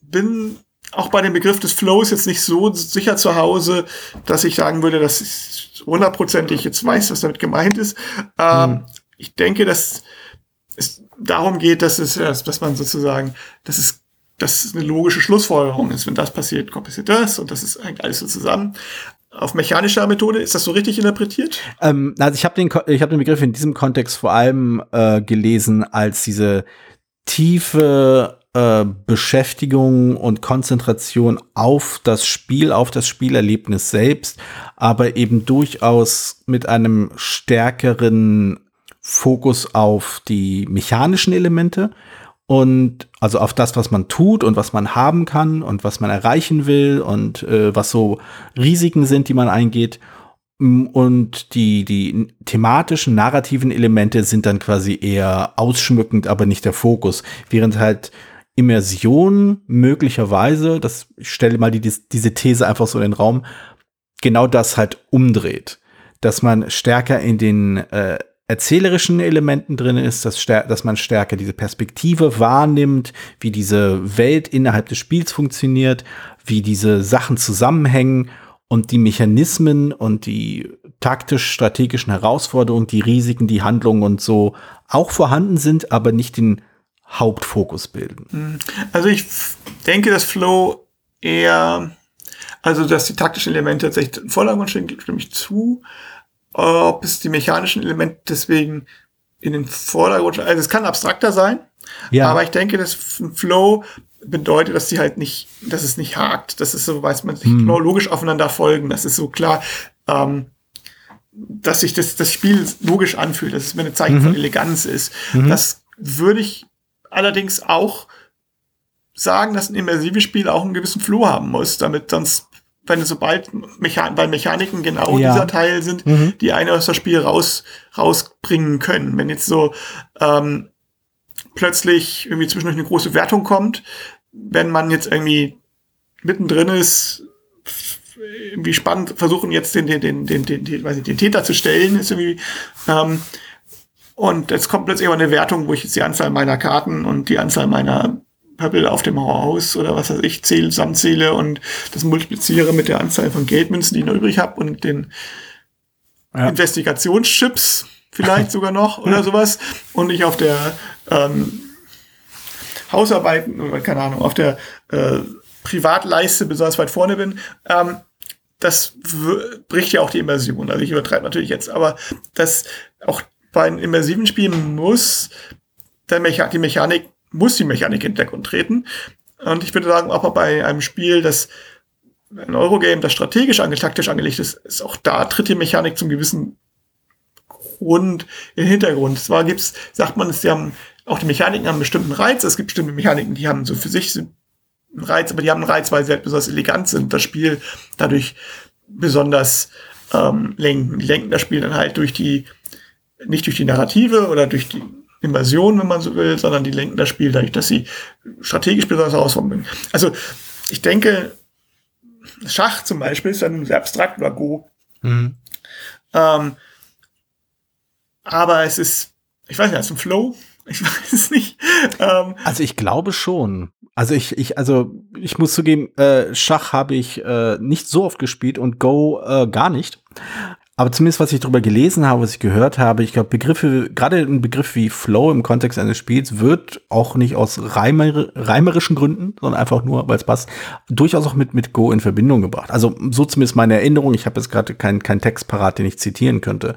bin auch bei dem Begriff des Flows jetzt nicht so sicher zu Hause, dass ich sagen würde, dass ich hundertprozentig jetzt weiß, was damit gemeint ist. Ähm, mhm. Ich denke, dass es darum geht, dass es, dass man sozusagen, dass es, dass es eine logische Schlussfolgerung ist. Wenn das passiert, kommt passiert das und das ist eigentlich alles so zusammen. Auf mechanischer Methode ist das so richtig interpretiert? Ähm, also ich habe den, habe den Begriff in diesem Kontext vor allem äh, gelesen als diese tiefe äh, Beschäftigung und Konzentration auf das Spiel, auf das Spielerlebnis selbst, aber eben durchaus mit einem stärkeren Fokus auf die mechanischen Elemente und also auf das, was man tut und was man haben kann und was man erreichen will und äh, was so Risiken sind, die man eingeht. Und die, die thematischen, narrativen Elemente sind dann quasi eher ausschmückend, aber nicht der Fokus. Während halt Immersion möglicherweise, das ich stelle mal die, diese These einfach so in den Raum, genau das halt umdreht. Dass man stärker in den äh, erzählerischen Elementen drin ist, dass, dass man stärker diese Perspektive wahrnimmt, wie diese Welt innerhalb des Spiels funktioniert, wie diese Sachen zusammenhängen und die Mechanismen und die taktisch-strategischen Herausforderungen, die Risiken, die Handlungen und so auch vorhanden sind, aber nicht den Hauptfokus bilden. Hm. Also ich denke, dass Flow eher, also dass die taktischen Elemente tatsächlich im Vordergrund stehen, stimme ich zu. Ob es die mechanischen Elemente deswegen in den Vordergrund, also es kann abstrakter sein, ja. aber ich denke, dass Flow bedeutet, dass sie halt nicht, dass es nicht hakt, dass es so, weiß man, sich hm. logisch aufeinander folgen, das ist so klar, ähm, dass sich das, das Spiel logisch anfühlt, dass es mir eine Zeichen mhm. von Eleganz ist. Mhm. Das würde ich allerdings auch sagen, dass ein immersives Spiel auch einen gewissen Flow haben muss, damit sonst, wenn sobald Mechan bei Mechaniken genau ja. dieser Teil sind, mhm. die eine aus das Spiel raus, rausbringen können. Wenn jetzt so ähm, plötzlich irgendwie zwischendurch eine große Wertung kommt, wenn man jetzt irgendwie mittendrin ist, irgendwie spannend, versuchen jetzt den, den, den, den, den, den, weiß ich, den Täter zu stellen, ist irgendwie, ähm, und jetzt kommt plötzlich aber eine Wertung, wo ich jetzt die Anzahl meiner Karten und die Anzahl meiner Pöppel auf dem Haus oder was weiß ich, zähle, zusammenzähle und das multipliziere mit der Anzahl von Geldmünzen, die ich noch übrig habe und den ja. Investigationschips vielleicht sogar noch oder sowas und ich auf der ähm, Hausarbeiten oder keine Ahnung, auf der äh, Privatleiste besonders weit vorne bin, ähm, das bricht ja auch die Immersion. Also ich übertreibe natürlich jetzt, aber das auch bei einem immersiven Spiel muss der Mecha die Mechanik, muss die Mechanik in den Hintergrund treten. Und ich würde sagen, auch bei einem Spiel, das ein Eurogame, das strategisch taktisch angelegt ist, ist auch da tritt die Mechanik zum gewissen Grund in den Hintergrund. Zwar gibt's, sagt man, sie haben auch die Mechaniken haben einen bestimmten Reiz. Es gibt bestimmte Mechaniken, die haben so für sich einen Reiz, aber die haben einen Reiz, weil sie halt besonders elegant sind. Das Spiel dadurch besonders ähm, lenken. Die lenken das Spiel dann halt durch die, nicht durch die Narrative oder durch die Invasion, wenn man so will, sondern die lenken das Spiel dadurch, dass sie strategisch besonders sind. Also ich denke, Schach zum Beispiel ist dann sehr abstrakt oder Go. Mhm. Ähm, aber es ist, ich weiß nicht, es ist ein Flow. Ich weiß es nicht. Ähm, also ich glaube schon. Also ich, ich, also ich muss zugeben, äh, Schach habe ich äh, nicht so oft gespielt und Go äh, gar nicht. Aber zumindest, was ich darüber gelesen habe, was ich gehört habe, ich glaube, Begriffe, gerade ein Begriff wie Flow im Kontext eines Spiels wird auch nicht aus reimer, reimerischen Gründen, sondern einfach nur, weil es passt, durchaus auch mit, mit Go in Verbindung gebracht. Also so zumindest meine Erinnerung. Ich habe jetzt gerade keinen kein Text parat, den ich zitieren könnte.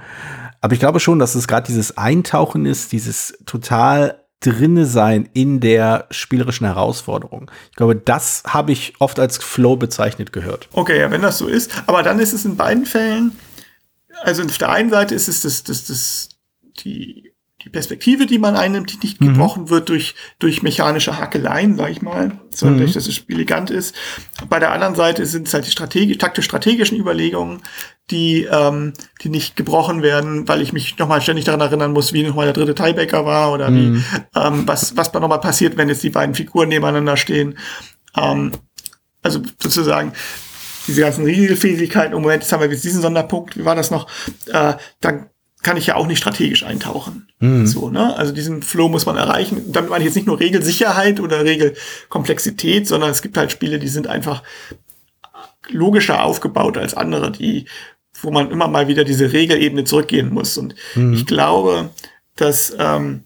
Aber ich glaube schon, dass es gerade dieses Eintauchen ist, dieses total drinne sein in der spielerischen Herausforderung. Ich glaube, das habe ich oft als Flow bezeichnet gehört. Okay, ja, wenn das so ist. Aber dann ist es in beiden Fällen, also auf der einen Seite ist es das, das, das, die die Perspektive, die man einnimmt, die nicht mhm. gebrochen wird durch, durch mechanische Hackeleien, sag ich mal, sondern mhm. durch, dass es elegant ist. Bei der anderen Seite sind es halt die strategisch, taktisch-strategischen Überlegungen, die, ähm, die nicht gebrochen werden, weil ich mich nochmal ständig daran erinnern muss, wie nochmal der dritte Tiebreaker war oder mhm. wie, ähm, was, was nochmal passiert, wenn jetzt die beiden Figuren nebeneinander stehen. Ähm, also sozusagen, diese ganzen Regelfähigkeiten, im Moment, jetzt haben wir jetzt diesen Sonderpunkt, wie war das noch, äh, dann kann ich ja auch nicht strategisch eintauchen. Mhm. So, ne? Also diesen Flow muss man erreichen. Damit meine ich jetzt nicht nur Regelsicherheit oder Regelkomplexität, sondern es gibt halt Spiele, die sind einfach logischer aufgebaut als andere, die, wo man immer mal wieder diese Regelebene zurückgehen muss. Und mhm. ich glaube, dass ähm,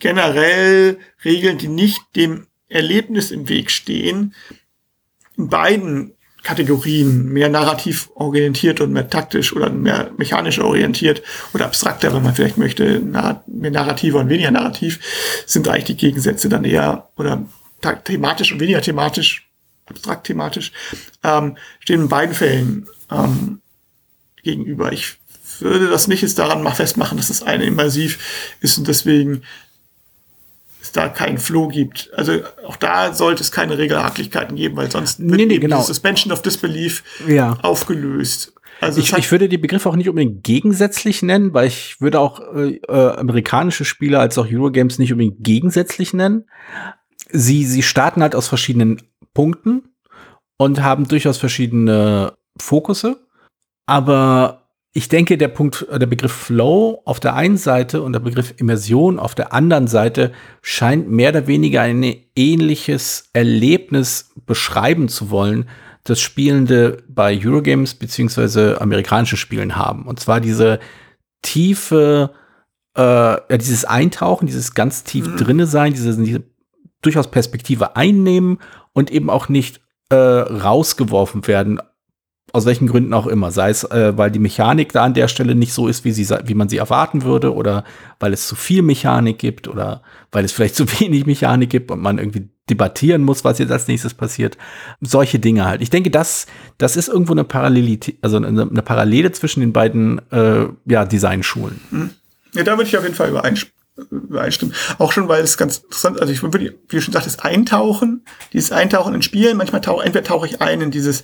generell Regeln, die nicht dem Erlebnis im Weg stehen, in beiden Kategorien, mehr narrativ orientiert und mehr taktisch oder mehr mechanisch orientiert oder abstrakter, wenn man vielleicht möchte, mehr narrativer und weniger narrativ, sind eigentlich die Gegensätze dann eher oder thematisch und weniger thematisch, abstrakt thematisch, ähm, stehen in beiden Fällen ähm, gegenüber. Ich würde das nicht jetzt daran festmachen, dass das eine immersiv ist und deswegen es da keinen Flow gibt. Also auch da sollte es keine Regelhaklichkeitlichkeiten geben, weil sonst wird nee, nee, genau. Suspension of Disbelief ja. aufgelöst. Also ich, ich würde die Begriffe auch nicht unbedingt gegensätzlich nennen, weil ich würde auch äh, äh, amerikanische Spiele als auch Eurogames nicht unbedingt gegensätzlich nennen. Sie, sie starten halt aus verschiedenen Punkten und haben durchaus verschiedene Fokusse. Aber ich denke, der Punkt, äh, der Begriff Flow auf der einen Seite und der Begriff Immersion auf der anderen Seite scheint mehr oder weniger ein ähnliches Erlebnis beschreiben zu wollen, das Spielende bei Eurogames beziehungsweise amerikanischen Spielen haben. Und zwar diese tiefe, äh, dieses Eintauchen, dieses ganz tief mhm. drinne sein, diese, diese durchaus Perspektive einnehmen und eben auch nicht äh, rausgeworfen werden aus welchen Gründen auch immer. Sei es, äh, weil die Mechanik da an der Stelle nicht so ist, wie, sie, wie man sie erwarten würde, oder weil es zu viel Mechanik gibt, oder weil es vielleicht zu wenig Mechanik gibt und man irgendwie debattieren muss, was jetzt als nächstes passiert. Solche Dinge halt. Ich denke, das, das ist irgendwo eine Parallelität, also eine, eine Parallele zwischen den beiden äh, ja, Designschulen. Hm. Ja, da würde ich auf jeden Fall übereinstimmen übereinstimmen. Auch schon, weil es ganz interessant, also ich würde, wie du schon sagtest, eintauchen, dieses Eintauchen in Spielen, manchmal tauche, entweder tauche ich ein in dieses,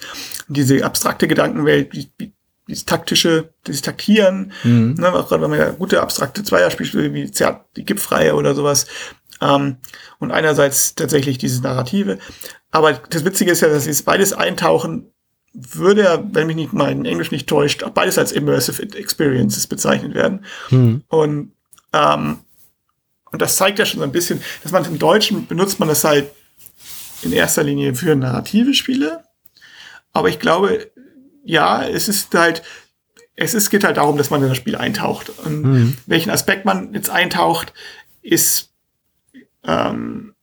in diese abstrakte Gedankenwelt, wie, wie, dieses taktische, dieses Taktieren, mhm. ne, auch gerade wenn man ja gute abstrakte Zweierspiele wie Zert, die Gipfreihe oder sowas, ähm, und einerseits tatsächlich dieses Narrative. Aber das Witzige ist ja, dass es beides Eintauchen würde wenn mich nicht mein Englisch nicht täuscht, beides als Immersive Experiences bezeichnet werden. Hm. Und, ähm, und das zeigt ja schon so ein bisschen, dass man im Deutschen benutzt man das halt in erster Linie für narrative Spiele. Aber ich glaube, ja, es ist halt, es ist, geht halt darum, dass man in das Spiel eintaucht. Und Mhm. welchen Aspekt man jetzt eintaucht, ist, ähm,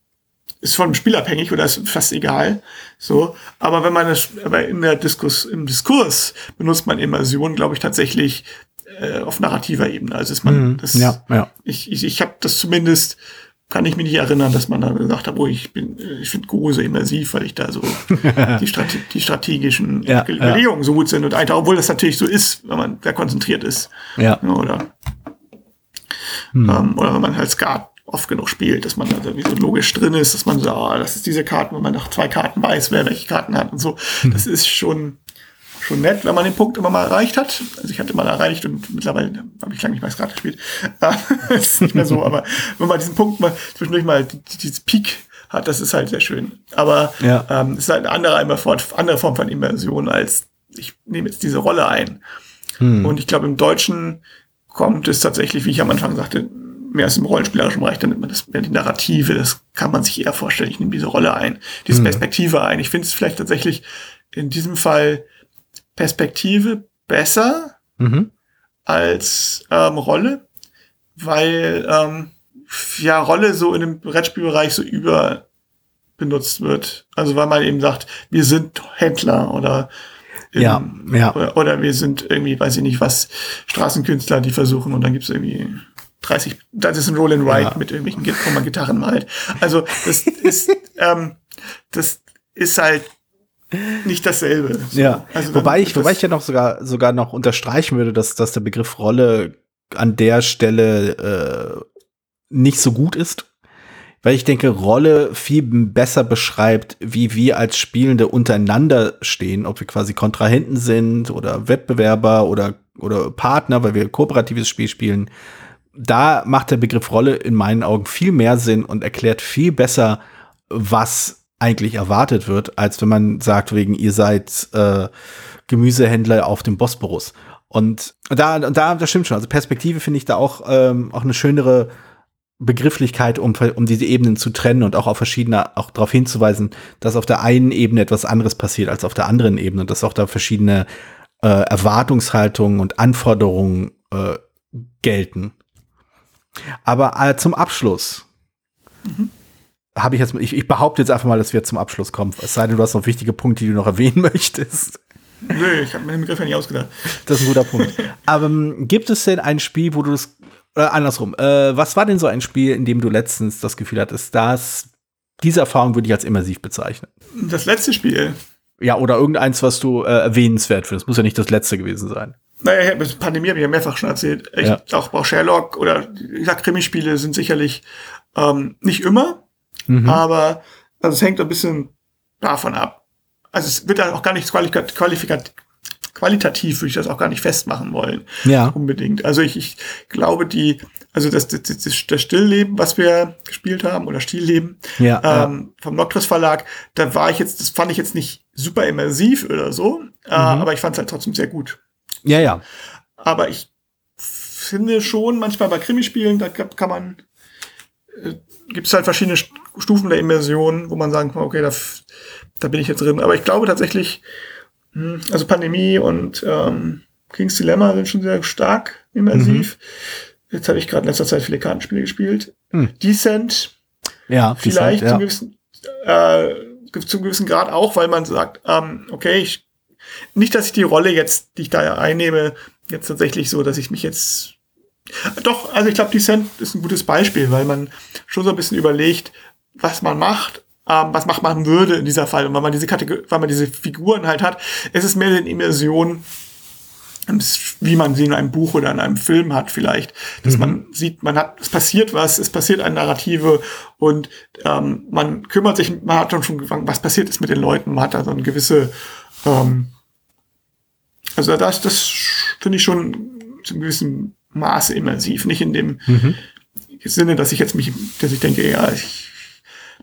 ist von dem Spiel abhängig oder ist fast egal. So. Aber wenn man das, aber in der Diskurs, im Diskurs benutzt man Immersion, glaube ich, tatsächlich äh, auf narrativer Ebene. Also ist man, Mhm. das, Ja, ja. ich, ich, ich habe das zumindest, kann ich mich nicht erinnern, dass man da gesagt hat, oh, ich bin, äh, ich finde Go so immersiv, weil ich da so die, Strate die strategischen Ja, Ge- ja. Überlegungen so gut sind und einfach, obwohl das natürlich so ist, wenn man sehr konzentriert ist. Ja. Ja, oder, Hm. ähm, oder wenn man halt Skat oft genug spielt, dass man da irgendwie so logisch drin ist, dass man so, ah, das ist diese Karten, wenn man nach zwei Karten weiß, wer welche Karten hat und so. Hm. Das ist schon, schon nett, wenn man den Punkt immer mal erreicht hat. Also ich hatte mal erreicht und mittlerweile habe ich lange nicht mehr Skat gespielt. Das ist nicht mehr so, aber wenn man diesen Punkt mal zwischendurch mal die- die- dieses Peak hat, das ist halt sehr schön. Aber Ja. ähm, es ist halt eine andere, andere Form von Immersion als ich nehme jetzt diese Rolle ein. Hm. Und ich glaube, im Deutschen kommt es tatsächlich, wie ich am Anfang sagte, mehr aus dem rollenspielerischen Bereich, dann nimmt man das mehr die Narrative, das kann man sich eher vorstellen. Ich nehme diese Rolle ein, diese Hm. Perspektive ein. Ich finde es vielleicht tatsächlich in diesem Fall Perspektive besser Mhm. als ähm, Rolle, weil ähm, ja Rolle so in dem Brettspielbereich so über benutzt wird. Also weil man eben sagt, wir sind Händler oder Ja, ähm, ja. Oder, oder wir sind irgendwie, weiß ich nicht was, Straßenkünstler, die versuchen und dann gibt's irgendwie 30, das ist ein Roll and Ride Ja. mit irgendwelchen, Git- wo man Gitarren malt. Also das ist, ähm, das ist halt nicht dasselbe. So. Ja, also wobei ich, wobei ich ja noch sogar, sogar noch unterstreichen würde, dass, dass der Begriff Rolle an der Stelle äh, nicht so gut ist. Weil ich denke, Rolle viel besser beschreibt, wie wir als Spielende untereinander stehen, ob wir quasi Kontrahenten sind oder Wettbewerber oder, oder Partner, weil wir kooperatives Spiel spielen. Da macht der Begriff Rolle in meinen Augen viel mehr Sinn und erklärt viel besser, was eigentlich erwartet wird, als wenn man sagt, wegen ihr seid äh, Gemüsehändler auf dem Bosporus. Und da, da, das stimmt schon. Also Perspektive finde ich da auch, ähm, auch eine schönere Begrifflichkeit, um, um diese Ebenen zu trennen und auch auf verschiedene, auch darauf hinzuweisen, dass auf der einen Ebene etwas anderes passiert als auf der anderen Ebene und dass auch da verschiedene äh, Erwartungshaltungen und Anforderungen äh, gelten. Aber äh, zum Abschluss habe ich jetzt, ich, ich behaupte jetzt einfach mal, dass wir zum Abschluss kommen. Es sei denn, du hast noch wichtige Punkte, die du noch erwähnen möchtest. Nö, ich habe mir den Begriff ja nicht ausgedacht. Das ist ein guter Punkt. Aber ähm, gibt es denn ein Spiel, wo du das, äh, andersrum, äh, was war denn so ein Spiel, in dem du letztens das Gefühl hattest, dass diese Erfahrung würde ich als immersiv bezeichnen? Das letzte Spiel, Ja, oder irgendeins, was du äh, erwähnenswert findest. Muss ja nicht das letzte gewesen sein. naja, ich Pandemie habe ich ja mehrfach schon erzählt. Ich, Ja. auch, auch Sherlock oder ich sag Krimispiele sind sicherlich ähm, nicht immer, Mhm. aber also es hängt ein bisschen davon ab. Also es wird dann auch gar nicht qualifikat, qualifikat, qualitativ, würde ich das auch gar nicht festmachen wollen. Ja. Unbedingt. Also ich, ich glaube, die, also das, das, das, das Stillleben, was wir gespielt haben, oder Stillleben, Ja. ähm, vom Noctris Verlag, da war ich jetzt, das fand ich jetzt nicht super immersiv oder so, äh, aber ich fand es halt trotzdem sehr gut. ja, ja. Aber ich finde schon, manchmal bei Krimispielen, da kann man, äh, gibt es halt verschiedene Stufen der Immersion, wo man sagen kann, okay, da, da bin ich jetzt drin. Aber ich glaube tatsächlich, mh, also Pandemie und ähm, King's Dilemma sind schon sehr stark immersiv. Jetzt habe ich gerade in letzter Zeit viele Kartenspiele gespielt. Hm. Decent, Ja, vielleicht ja. zum, gewissen, äh, zum gewissen Grad auch, weil man sagt, ähm, okay, ich, nicht, dass ich die Rolle jetzt, die ich da einnehme, jetzt tatsächlich so, dass ich mich jetzt doch, also ich glaube, Descent ist ein gutes Beispiel, weil man schon so ein bisschen überlegt, was man macht, ähm, was macht man würde in dieser Fall. Und weil man diese Kategor weil man diese Figuren halt hat, es ist mehr eine Immersion, wie man sie in einem Buch oder in einem Film hat vielleicht, dass man sieht, man hat, es passiert was, es passiert eine Narrative und ähm, man kümmert sich, man hat schon gefangen, was passiert ist mit den Leuten, man hat da so eine gewisse, ähm, also das, das finde ich schon zu einem gewissen Maße immersiv, nicht in dem Sinne, dass ich jetzt mich, dass ich denke, ja, ich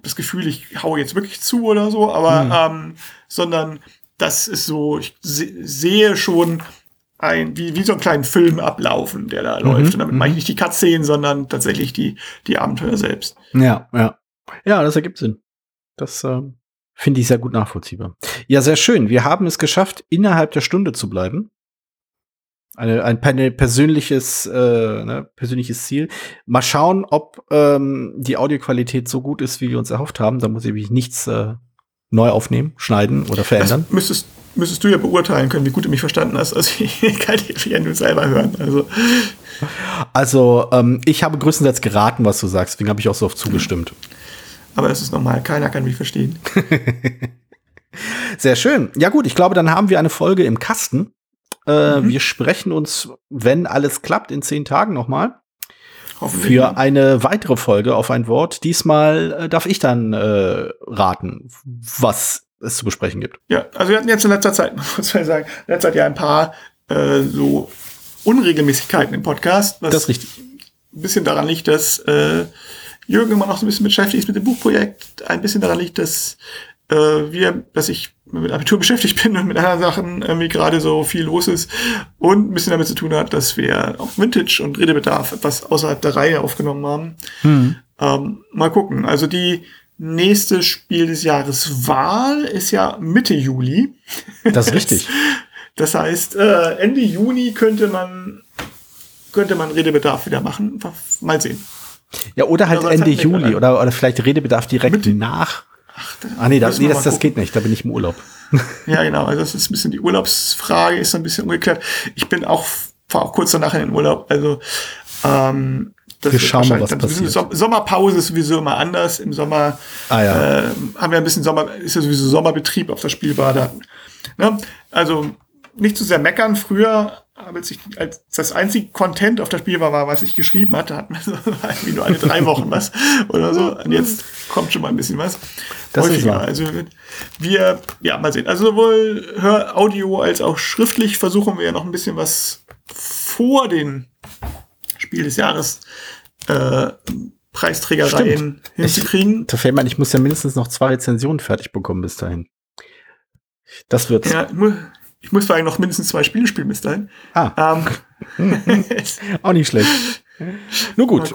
das Gefühl, ich hau jetzt wirklich zu oder so, aber ähm, sondern das ist so, ich se sehe schon ein, wie, wie so einen kleinen Film ablaufen, der da mhm, läuft. Und damit meine ich mhm. nicht die Cutscenen, sondern tatsächlich die, die Abenteuer selbst. Ja, ja. Ja, das ergibt Sinn. Das äh, finde ich sehr gut nachvollziehbar. Ja, sehr schön. Wir haben es geschafft, innerhalb der Stunde zu bleiben. Eine, ein, ein persönliches, äh, ne, persönliches Ziel. Mal schauen, ob ähm, die Audioqualität so gut ist, wie wir uns erhofft haben. Da muss ich mich nichts äh, neu aufnehmen, schneiden oder verändern. Das müsstest, müsstest du ja beurteilen können, wie gut du mich verstanden hast. Also ich kann dich ja nur selber hören. Also, also ähm, ich habe größtenteils geraten, was du sagst. Deswegen habe ich auch so oft zugestimmt. Aber das ist normal. Keiner kann mich verstehen. Sehr schön. Ja gut, ich glaube, dann haben wir eine Folge im Kasten. Äh, mhm. Wir sprechen uns, wenn alles klappt, in zehn Tagen nochmal. Für eine weitere Folge auf ein Wort. Diesmal äh, darf ich dann äh, raten, was es zu besprechen gibt. Ja, also wir hatten jetzt in letzter Zeit, muss man sagen, in letzter Zeit ja ein paar äh, so Unregelmäßigkeiten im Podcast. Was das ist richtig. Ein bisschen daran liegt, dass äh, Jürgen immer noch so ein bisschen beschäftigt ist mit dem Buchprojekt. Ein bisschen daran liegt, dass wir, dass ich mit Abitur beschäftigt bin und mit anderen Sachen irgendwie gerade so viel los ist und ein bisschen damit zu tun hat, dass wir auch Vintage und Redebedarf etwas außerhalb der Reihe aufgenommen haben. Hm. Ähm, mal gucken. Also die nächste Spiel des Jahres Wahl ist ja Mitte Juli. Das ist richtig. Das heißt, äh, Ende Juni könnte man könnte man Redebedarf wieder machen. Mal sehen. Ja, oder halt Ende Juli oder, oder vielleicht Redebedarf direkt Mitte. nach Ach, ah nee, das, nee, das, das geht nicht, da bin ich im Urlaub. Ja, genau, also das ist ein bisschen die Urlaubsfrage, ist ein bisschen ungeklärt. Ich bin auch, fahre auch kurz danach in den Urlaub, also ähm, das wir schauen mal, was passiert. So Sommerpause ist sowieso immer anders. Im Sommer ah, ja. äh, haben wir ein bisschen Sommer, ist ja sowieso Sommerbetrieb auf der Spielbar da. Ne? Also nicht zu sehr meckern. Früher als ich als das einzige Content auf der Spiel war, war, was ich geschrieben hatte, hatten wir so irgendwie nur alle drei Wochen was oder so. Und jetzt kommt schon mal ein bisschen was. Das Häufiger. ist wahr. Also wir, ja, mal sehen. Also sowohl Hör Audio als auch schriftlich versuchen wir ja noch ein bisschen was vor den Spiel des Jahres äh, Preisträgereien Stimmt. hinzukriegen. da fällt mir ich muss ja mindestens noch zwei Rezensionen fertig bekommen bis dahin. Das wird's. Ja, ich muss vor noch mindestens zwei Spiele spielen bis dahin. Ah. Ähm. Auch nicht schlecht. Nur gut.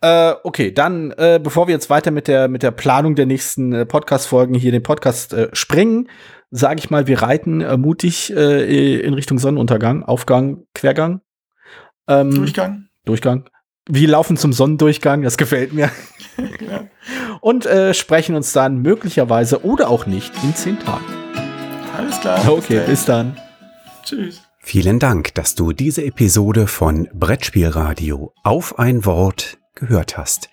Äh, okay, dann, äh, bevor wir jetzt weiter mit der, mit der Planung der nächsten äh, Podcast-Folgen hier den Podcast äh, sprengen, sage ich mal, wir reiten äh, mutig äh, in Richtung Sonnenuntergang, Aufgang, Quergang. Ähm, Durchgang. Durchgang. Wir laufen zum Sonnendurchgang, das gefällt mir. ja. Und äh, sprechen uns dann möglicherweise oder auch nicht in zehn Tagen. Alles klar. Okay, bis dann. Tschüss. Vielen Dank, dass du diese Episode von Brettspielradio auf ein Wort gehört hast.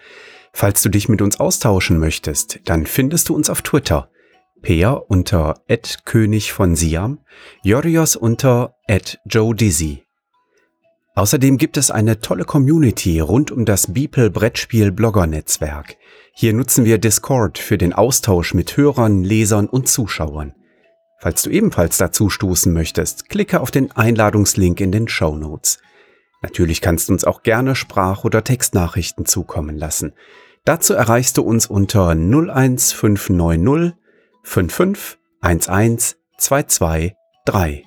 Falls du dich mit uns austauschen möchtest, dann findest du uns auf Twitter. Peer unter König von Siam, Jorios unter Joe Dizzy. Außerdem gibt es eine tolle Community rund um das Beeple Brettspiel Blogger Netzwerk. Hier nutzen wir Discord für den Austausch mit Hörern, Lesern und Zuschauern. Falls du ebenfalls dazu stoßen möchtest, klicke auf den Einladungslink in den Show Notes. Natürlich kannst du uns auch gerne Sprach- oder Textnachrichten zukommen lassen. Dazu erreichst du uns unter 01590 55 11 223.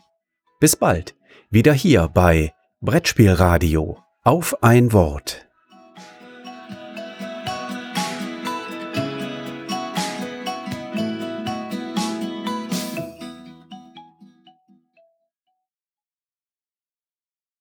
Bis bald, wieder hier bei Brettspielradio auf ein Wort.